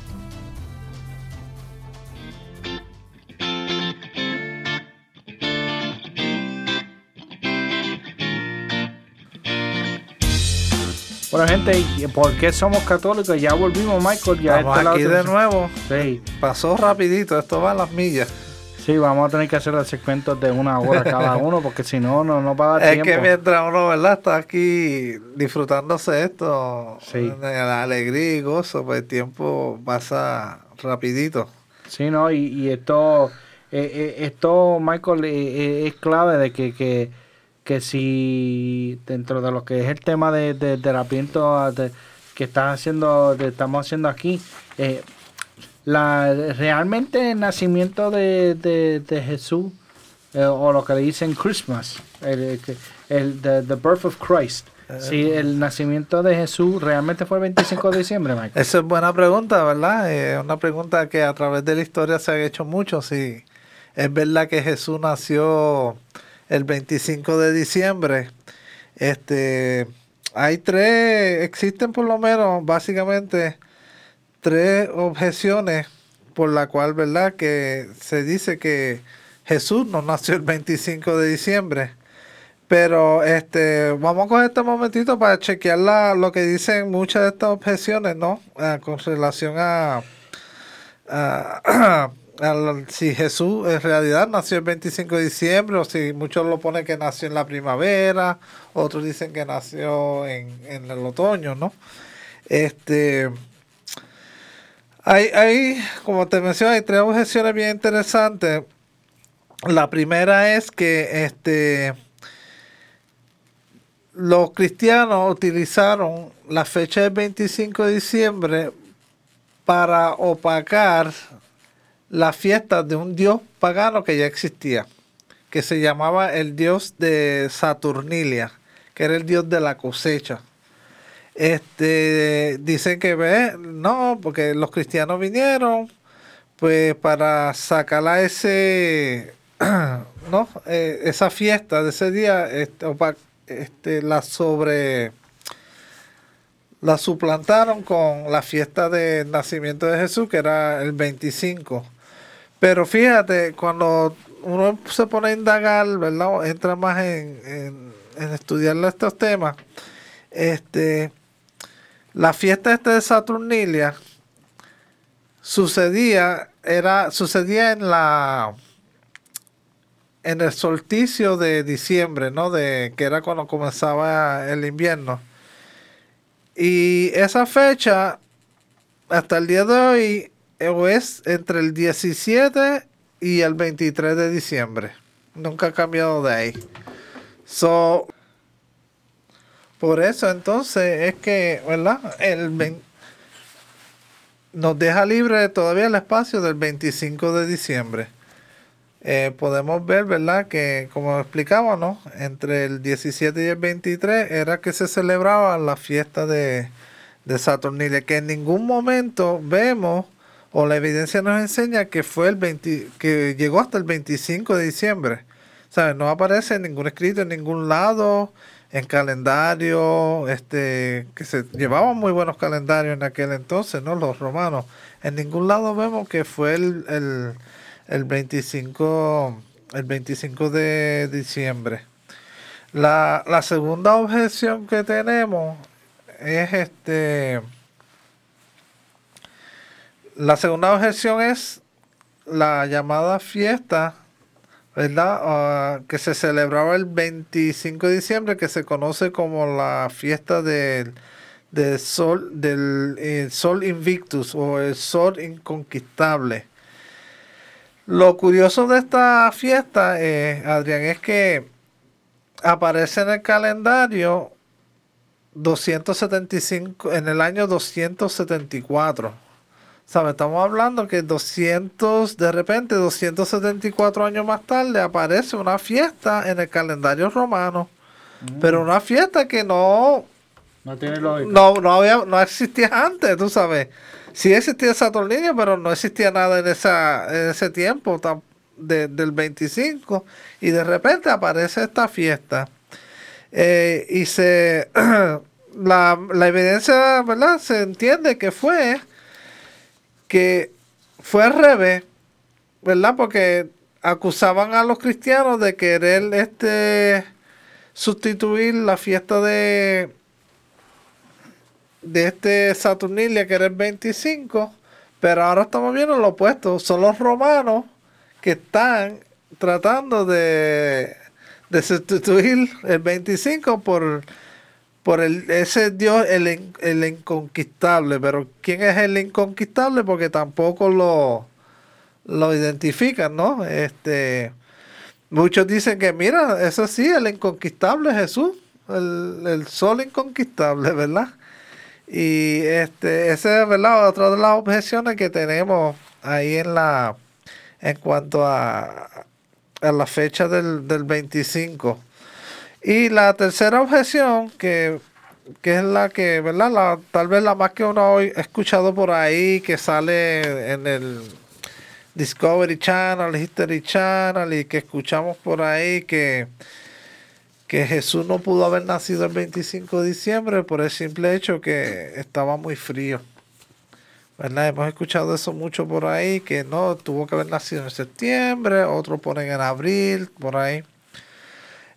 Bueno, gente, ¿y ¿por qué somos católicos? Ya volvimos, Michael. Ya Estamos esta es la aquí de nuevo. Sí, Pasó rapidito, esto va a las millas. sí, vamos a tener que hacer el segmento de una hora cada <laughs> uno, porque si no, no, no va a dar Es tiempo. que mientras uno, ¿verdad? Está aquí disfrutándose esto, Sí. la alegría y gozo, pues el tiempo pasa rapidito. Sí, no, y, y esto, eh, eh, esto, Michael, eh, eh, es clave de que, que, que si dentro de lo que es el tema de, de, ah, de- que estás haciendo, de- estamos haciendo aquí, eh, la, realmente el nacimiento de, de, de Jesús, eh, o lo que le dicen Christmas, el, el, the, the birth of Christ, si el nacimiento de Jesús realmente fue el 25 de diciembre, Michael. Esa es buena pregunta, ¿verdad? Es una pregunta que a través de la historia se ha hecho mucho. Si es verdad que Jesús nació el 25 de diciembre. Este, hay tres, existen por lo menos básicamente tres objeciones por la cual, ¿verdad? Que se dice que Jesús no nació el 25 de diciembre. Pero este, vamos a coger este momentito para chequear la- lo que dicen muchas de estas objeciones, ¿no? Ah, con relación a, a- <clears throat> si Jesús en realidad nació el 25 de diciembre o si muchos lo ponen que nació en la primavera, otros dicen que nació en, en el otoño, ¿no? Este, hay, hay, como te mencioné, hay tres objeciones bien interesantes. La primera es que este los cristianos utilizaron la fecha del 25 de diciembre para opacar la fiesta de un dios pagano que ya existía, que se llamaba el dios de Saturnilia, que era el dios de la cosecha. Este dicen que ve, no, porque los cristianos vinieron pues para sacar a ese <clears throat> no Eh, esa fiesta de ese día este, este, la sobre la suplantaron con la fiesta del nacimiento de Jesús que era el 25 pero fíjate cuando uno se pone a indagar verdad entra más en, en, en estudiar estos temas este la fiesta esta de Saturnilia sucedía era sucedía en la en el solsticio de diciembre, ¿no? De que era cuando comenzaba el invierno. Y esa fecha hasta el día de hoy es entre el 17 y el 23 de diciembre. Nunca ha cambiado de ahí. So, por eso entonces es que, ¿verdad? El 20 nos deja libre todavía el espacio del 25 de diciembre. Eh, podemos ver, ¿verdad? Que como explicaba, ¿no? Entre el 17 y el 23 era que se celebraba la fiesta de, de Saturnilia, que en ningún momento vemos o la evidencia nos enseña que fue el 20, que llegó hasta el 25 de diciembre. ¿Sabes? No aparece en ningún escrito en ningún lado, en calendario, este, que se llevaban muy buenos calendarios en aquel entonces, ¿no? Los romanos. En ningún lado vemos que fue el, el, el 25, el 25 de diciembre. La, la segunda objeción que tenemos es este. La segunda objeción es la llamada fiesta, ¿verdad? Ah, que se celebraba el 25 de diciembre, que se conoce como la fiesta del, del sol, del eh, sol invictus o el sol inconquistable. Lo curioso de esta fiesta, eh, Adrián, es que aparece en el calendario 275, en el año 274. ¿Sabes? Estamos hablando que 200, de repente, 274 años más tarde, aparece una fiesta en el calendario romano. Pero una fiesta que no, No tiene lógica. no, no, había, no existía antes, tú sabes. Sí existía Saturnino, pero no existía nada en, esa, en ese tiempo de- del 25. Y de repente aparece esta fiesta. Eh, y se <clears throat> la, la evidencia, ¿verdad? Se entiende que fue que fue al revés, ¿verdad? Porque acusaban a los cristianos de querer este sustituir la fiesta de de este Saturnilia que era el 25, pero ahora estamos viendo lo opuesto. Son los romanos que están tratando de, de sustituir el 25 por, por el, ese Dios, el, el inconquistable. Pero ¿quién es el inconquistable? Porque tampoco lo, lo identifican, ¿no? Este, muchos dicen que, mira, eso sí, el inconquistable Jesús, el, el sol inconquistable, <laughs> ¿verdad? Y este, esa es ¿verdad? otra de las objeciones que tenemos ahí en la en cuanto a, a la fecha del, del 25. Y la tercera objeción, que, que es la que, ¿verdad? La, tal vez la más que uno ha escuchado por ahí, que sale en el Discovery Channel, History Channel, y que escuchamos por ahí que que Jesús no pudo haber nacido el 25 de diciembre por el simple hecho que estaba muy frío. ¿verdad? Hemos escuchado eso mucho por ahí, que no, tuvo que haber nacido en septiembre, otros ponen en abril, por ahí.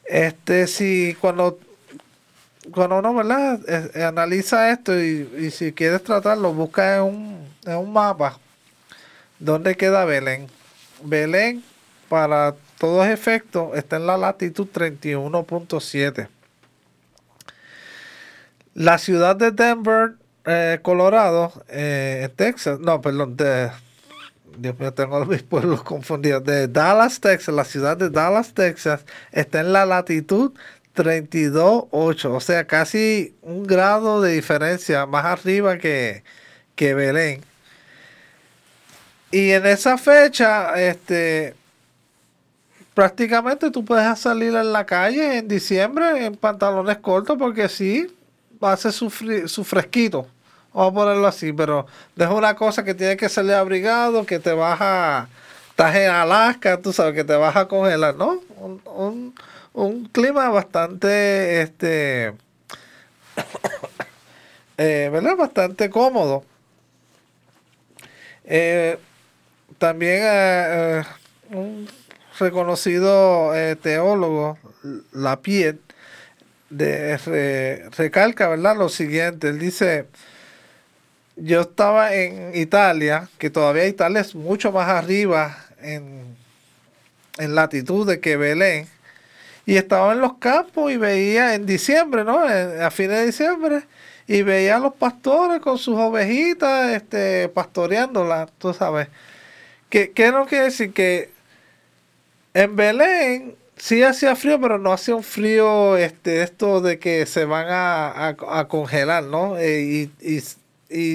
Este, si cuando, cuando uno, ¿verdad? analiza esto y, si quieres tratarlo, busca en un, en un mapa dónde queda Belén. Belén, para todos efectos, está en la latitud 31.7. La ciudad de Denver, eh, Colorado, eh, Texas, no, perdón, de, Dios mío, tengo mis pueblos <laughs> confundidos, de Dallas, Texas, la ciudad de Dallas, Texas, está en la latitud 32.8, o sea, casi un grado de diferencia más arriba que, que Belén. Y en esa fecha, este, prácticamente tú puedes salir en la calle en diciembre en pantalones cortos porque sí, ser su, su fresquito. Vamos a ponerlo así, pero es una cosa que tiene que salir abrigado, que te vas a... Estás en Alaska, tú sabes que te vas a congelar, ¿no? Un, un, clima bastante, este, <coughs> eh, ¿verdad? Bastante cómodo. Eh, también eh, un reconocido teólogo, Lapierre, de, recalca, ¿verdad? Lo siguiente, él dice, yo estaba en Italia, que todavía Italia es mucho más arriba en, en latitud de que Belén, y estaba en los campos y veía en diciembre, ¿no? a fines de diciembre, y veía a los pastores con sus ovejitas, este, pastoreándolas, tú sabes. ¿Qué, qué no quiere decir? Que en Belén sí hacía frío, pero no hacía un frío este, esto de que se van a, congelar, ¿no? Eh, y,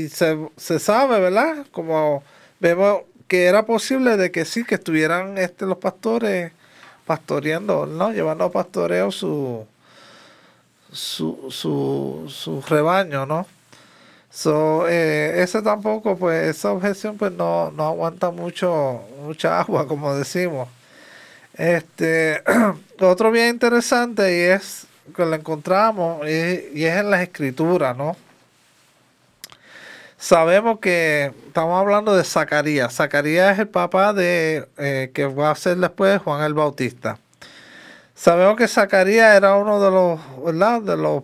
se, sabe, ¿verdad? Como vemos que era posible de que sí, que estuvieran este, los pastores pastoreando, ¿no? Llevando a pastoreo su, su, su, su rebaño, ¿no? So, eh, tampoco, pues, esa objeción, pues, no, no aguanta mucho, mucha <laughs> agua, como decimos. Este, <clears throat> otro bien interesante y es que lo encontramos y, es en las escrituras, ¿no? Sabemos que estamos hablando de Zacarías. Zacarías es el papá de eh, que va a ser después Juan el Bautista. Sabemos que Zacarías era uno de los, ¿verdad? De los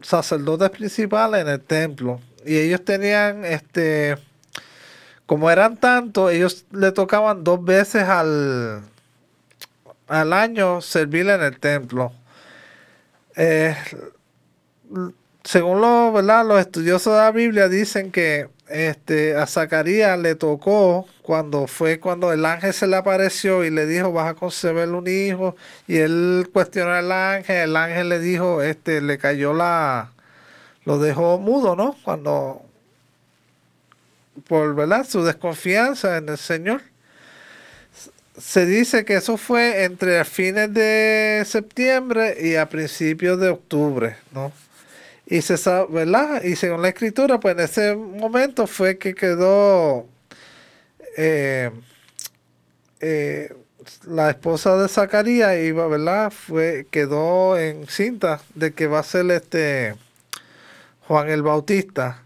sacerdotes principales en el templo. Y ellos tenían, este, como eran tantos, ellos le tocaban dos veces al, al año servir en el templo. Eh, según lo, ¿verdad? los estudiosos de la Biblia dicen que este, a Zacarías le tocó cuando fue cuando el ángel se le apareció y le dijo vas a concebir un hijo y él cuestionó al ángel, el ángel le dijo, este, le cayó la, lo dejó mudo, ¿no? Cuando, por, ¿verdad? Su desconfianza en el Señor se dice que eso fue entre fines de septiembre y a principios de octubre, ¿no? Y se sabe, ¿verdad? Y según la escritura, pues en ese momento fue que quedó eh, eh, la esposa de Zacarías iba, ¿verdad? Fue, quedó en cinta de que va a ser este Juan el Bautista.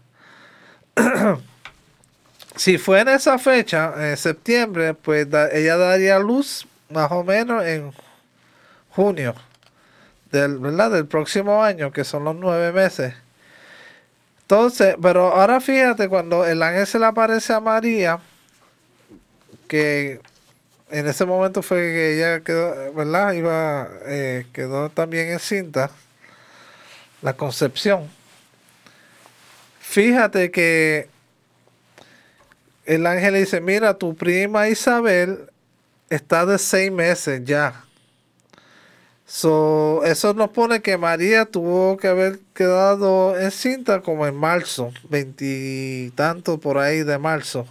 <clears throat> si fue en esa fecha, en septiembre, pues ella daría luz más o menos en junio del, ¿verdad? del próximo año, que son los nueve meses. Entonces, pero ahora fíjate, cuando el ángel se le aparece a María, que en ese momento fue que ella quedó, ¿verdad? Iba, eh, quedó también encinta, la concepción. Fíjate que el ángel le dice, mira, tu prima Isabel está de seis meses ya. So, eso nos pone que María tuvo que haber quedado encinta como en marzo, veintitantos por ahí de marzo.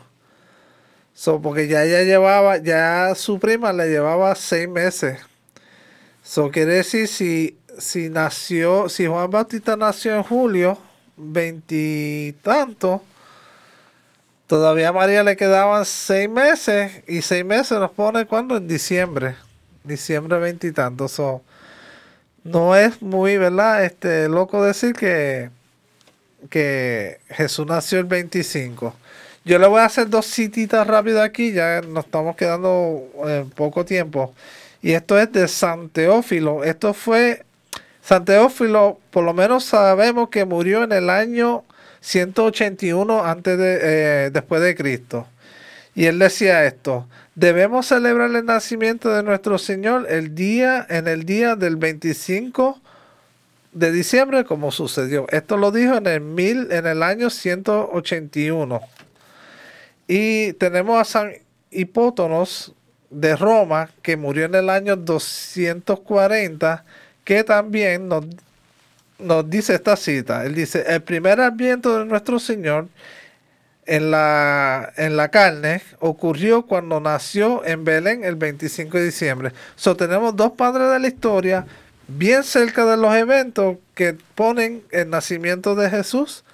So, porque ya ella llevaba, ya su prima le llevaba seis meses. So, quiere decir, si, si nació, si Juan Bautista nació en julio, veintitantos, todavía a María le quedaban seis meses, y seis meses nos pone cuando en diciembre, diciembre veintitantos. No es muy, ¿verdad? Este, loco decir que, que Jesús nació el 25. Yo le voy a hacer dos cititas rápidas aquí, ya nos estamos quedando en poco tiempo. Y esto es de San Teófilo. Esto fue, San Teófilo, por lo menos sabemos que murió en el año 181 antes de, eh, después de Cristo. Y él decía esto, debemos celebrar el nacimiento de nuestro Señor el día, en el día del 25 de diciembre, como sucedió. Esto lo dijo en el, mil, en el año 181. Y tenemos a San Hipótonos de Roma, que murió en el año 240, que también nos, nos dice esta cita. Él dice, el primer adviento de nuestro Señor en la, en la carne ocurrió cuando nació en Belén el 25 de diciembre. So, tenemos dos padres de la historia bien cerca de los eventos que ponen el nacimiento de Jesús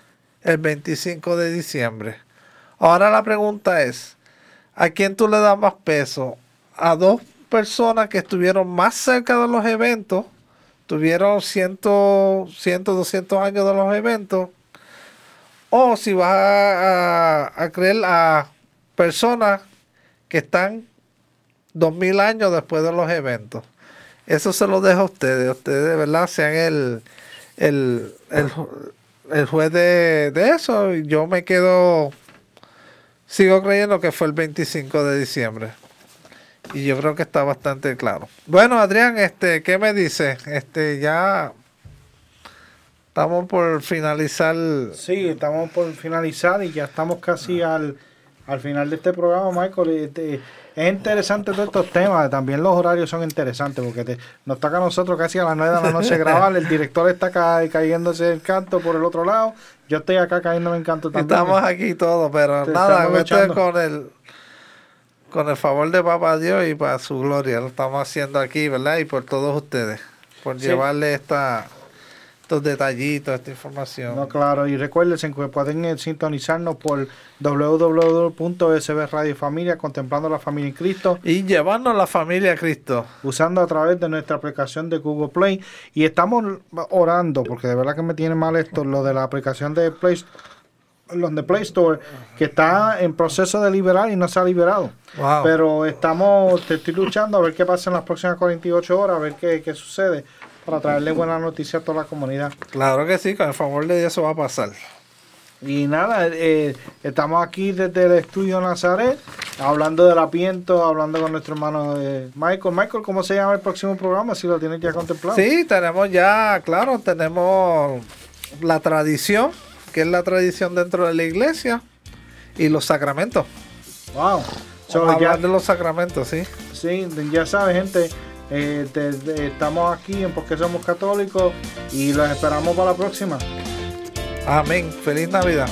el 25 de diciembre. Ahora la pregunta es, ¿a quién tú le das más peso? ¿A dos personas que estuvieron más cerca de los eventos? Tuvieron 100, 100 200 años de los eventos o si vas a, creer a personas que están dos mil años después de los eventos. Eso se lo dejo a ustedes. Ustedes de verdad sean el, el, el, juez de, de, eso. Yo me quedo, sigo creyendo que fue el 25 de diciembre. Y yo creo que está bastante claro. Bueno, Adrián, este, ¿qué me dice? Este, ya Estamos por finalizar. Sí, estamos por finalizar y ya estamos casi al, al final de este programa, Michael. Este, es interesante todos estos temas. También los horarios son interesantes porque te, nos toca a nosotros casi a las 9 de la noche <laughs> grabar. El director está cayéndose el canto por el otro lado. Yo estoy acá cayéndome en canto también. Estamos aquí todos, pero nada, con el, con el favor de Papá Dios y para su gloria. Lo estamos haciendo aquí, ¿verdad? Y por todos ustedes. Por llevarle esta detallitos, esta información. No, claro, y recuérdense que pueden eh, sintonizarnos por www.sb Familia, contemplando la familia en Cristo. Y llevando la familia a Cristo. Usando a través de nuestra aplicación de Google Play. Y estamos orando, porque de verdad que me tiene mal esto, lo de la aplicación de Play los de Play Store, que está en proceso de liberar y no se ha liberado. Pero estamos, te estoy luchando a ver qué pasa en las próximas 48 horas, a ver qué, qué sucede para traerle buena noticia a toda la comunidad. Claro que sí, con el favor de Dios eso va a pasar. Y nada, eh, estamos aquí desde el estudio Nazaret, hablando del apiento, hablando con nuestro hermano eh, Michael. Michael, ¿cómo se llama el próximo programa? Si lo tienes ya contemplado. Sí, tenemos ya, claro, tenemos la tradición, que es la tradición dentro de la iglesia, y los sacramentos. Wow. hablar de los sacramentos, sí. Sí, ya sabes, gente. Eh, estamos aquí en Porque Somos Católicos y los esperamos para la próxima. Amén. Feliz Navidad.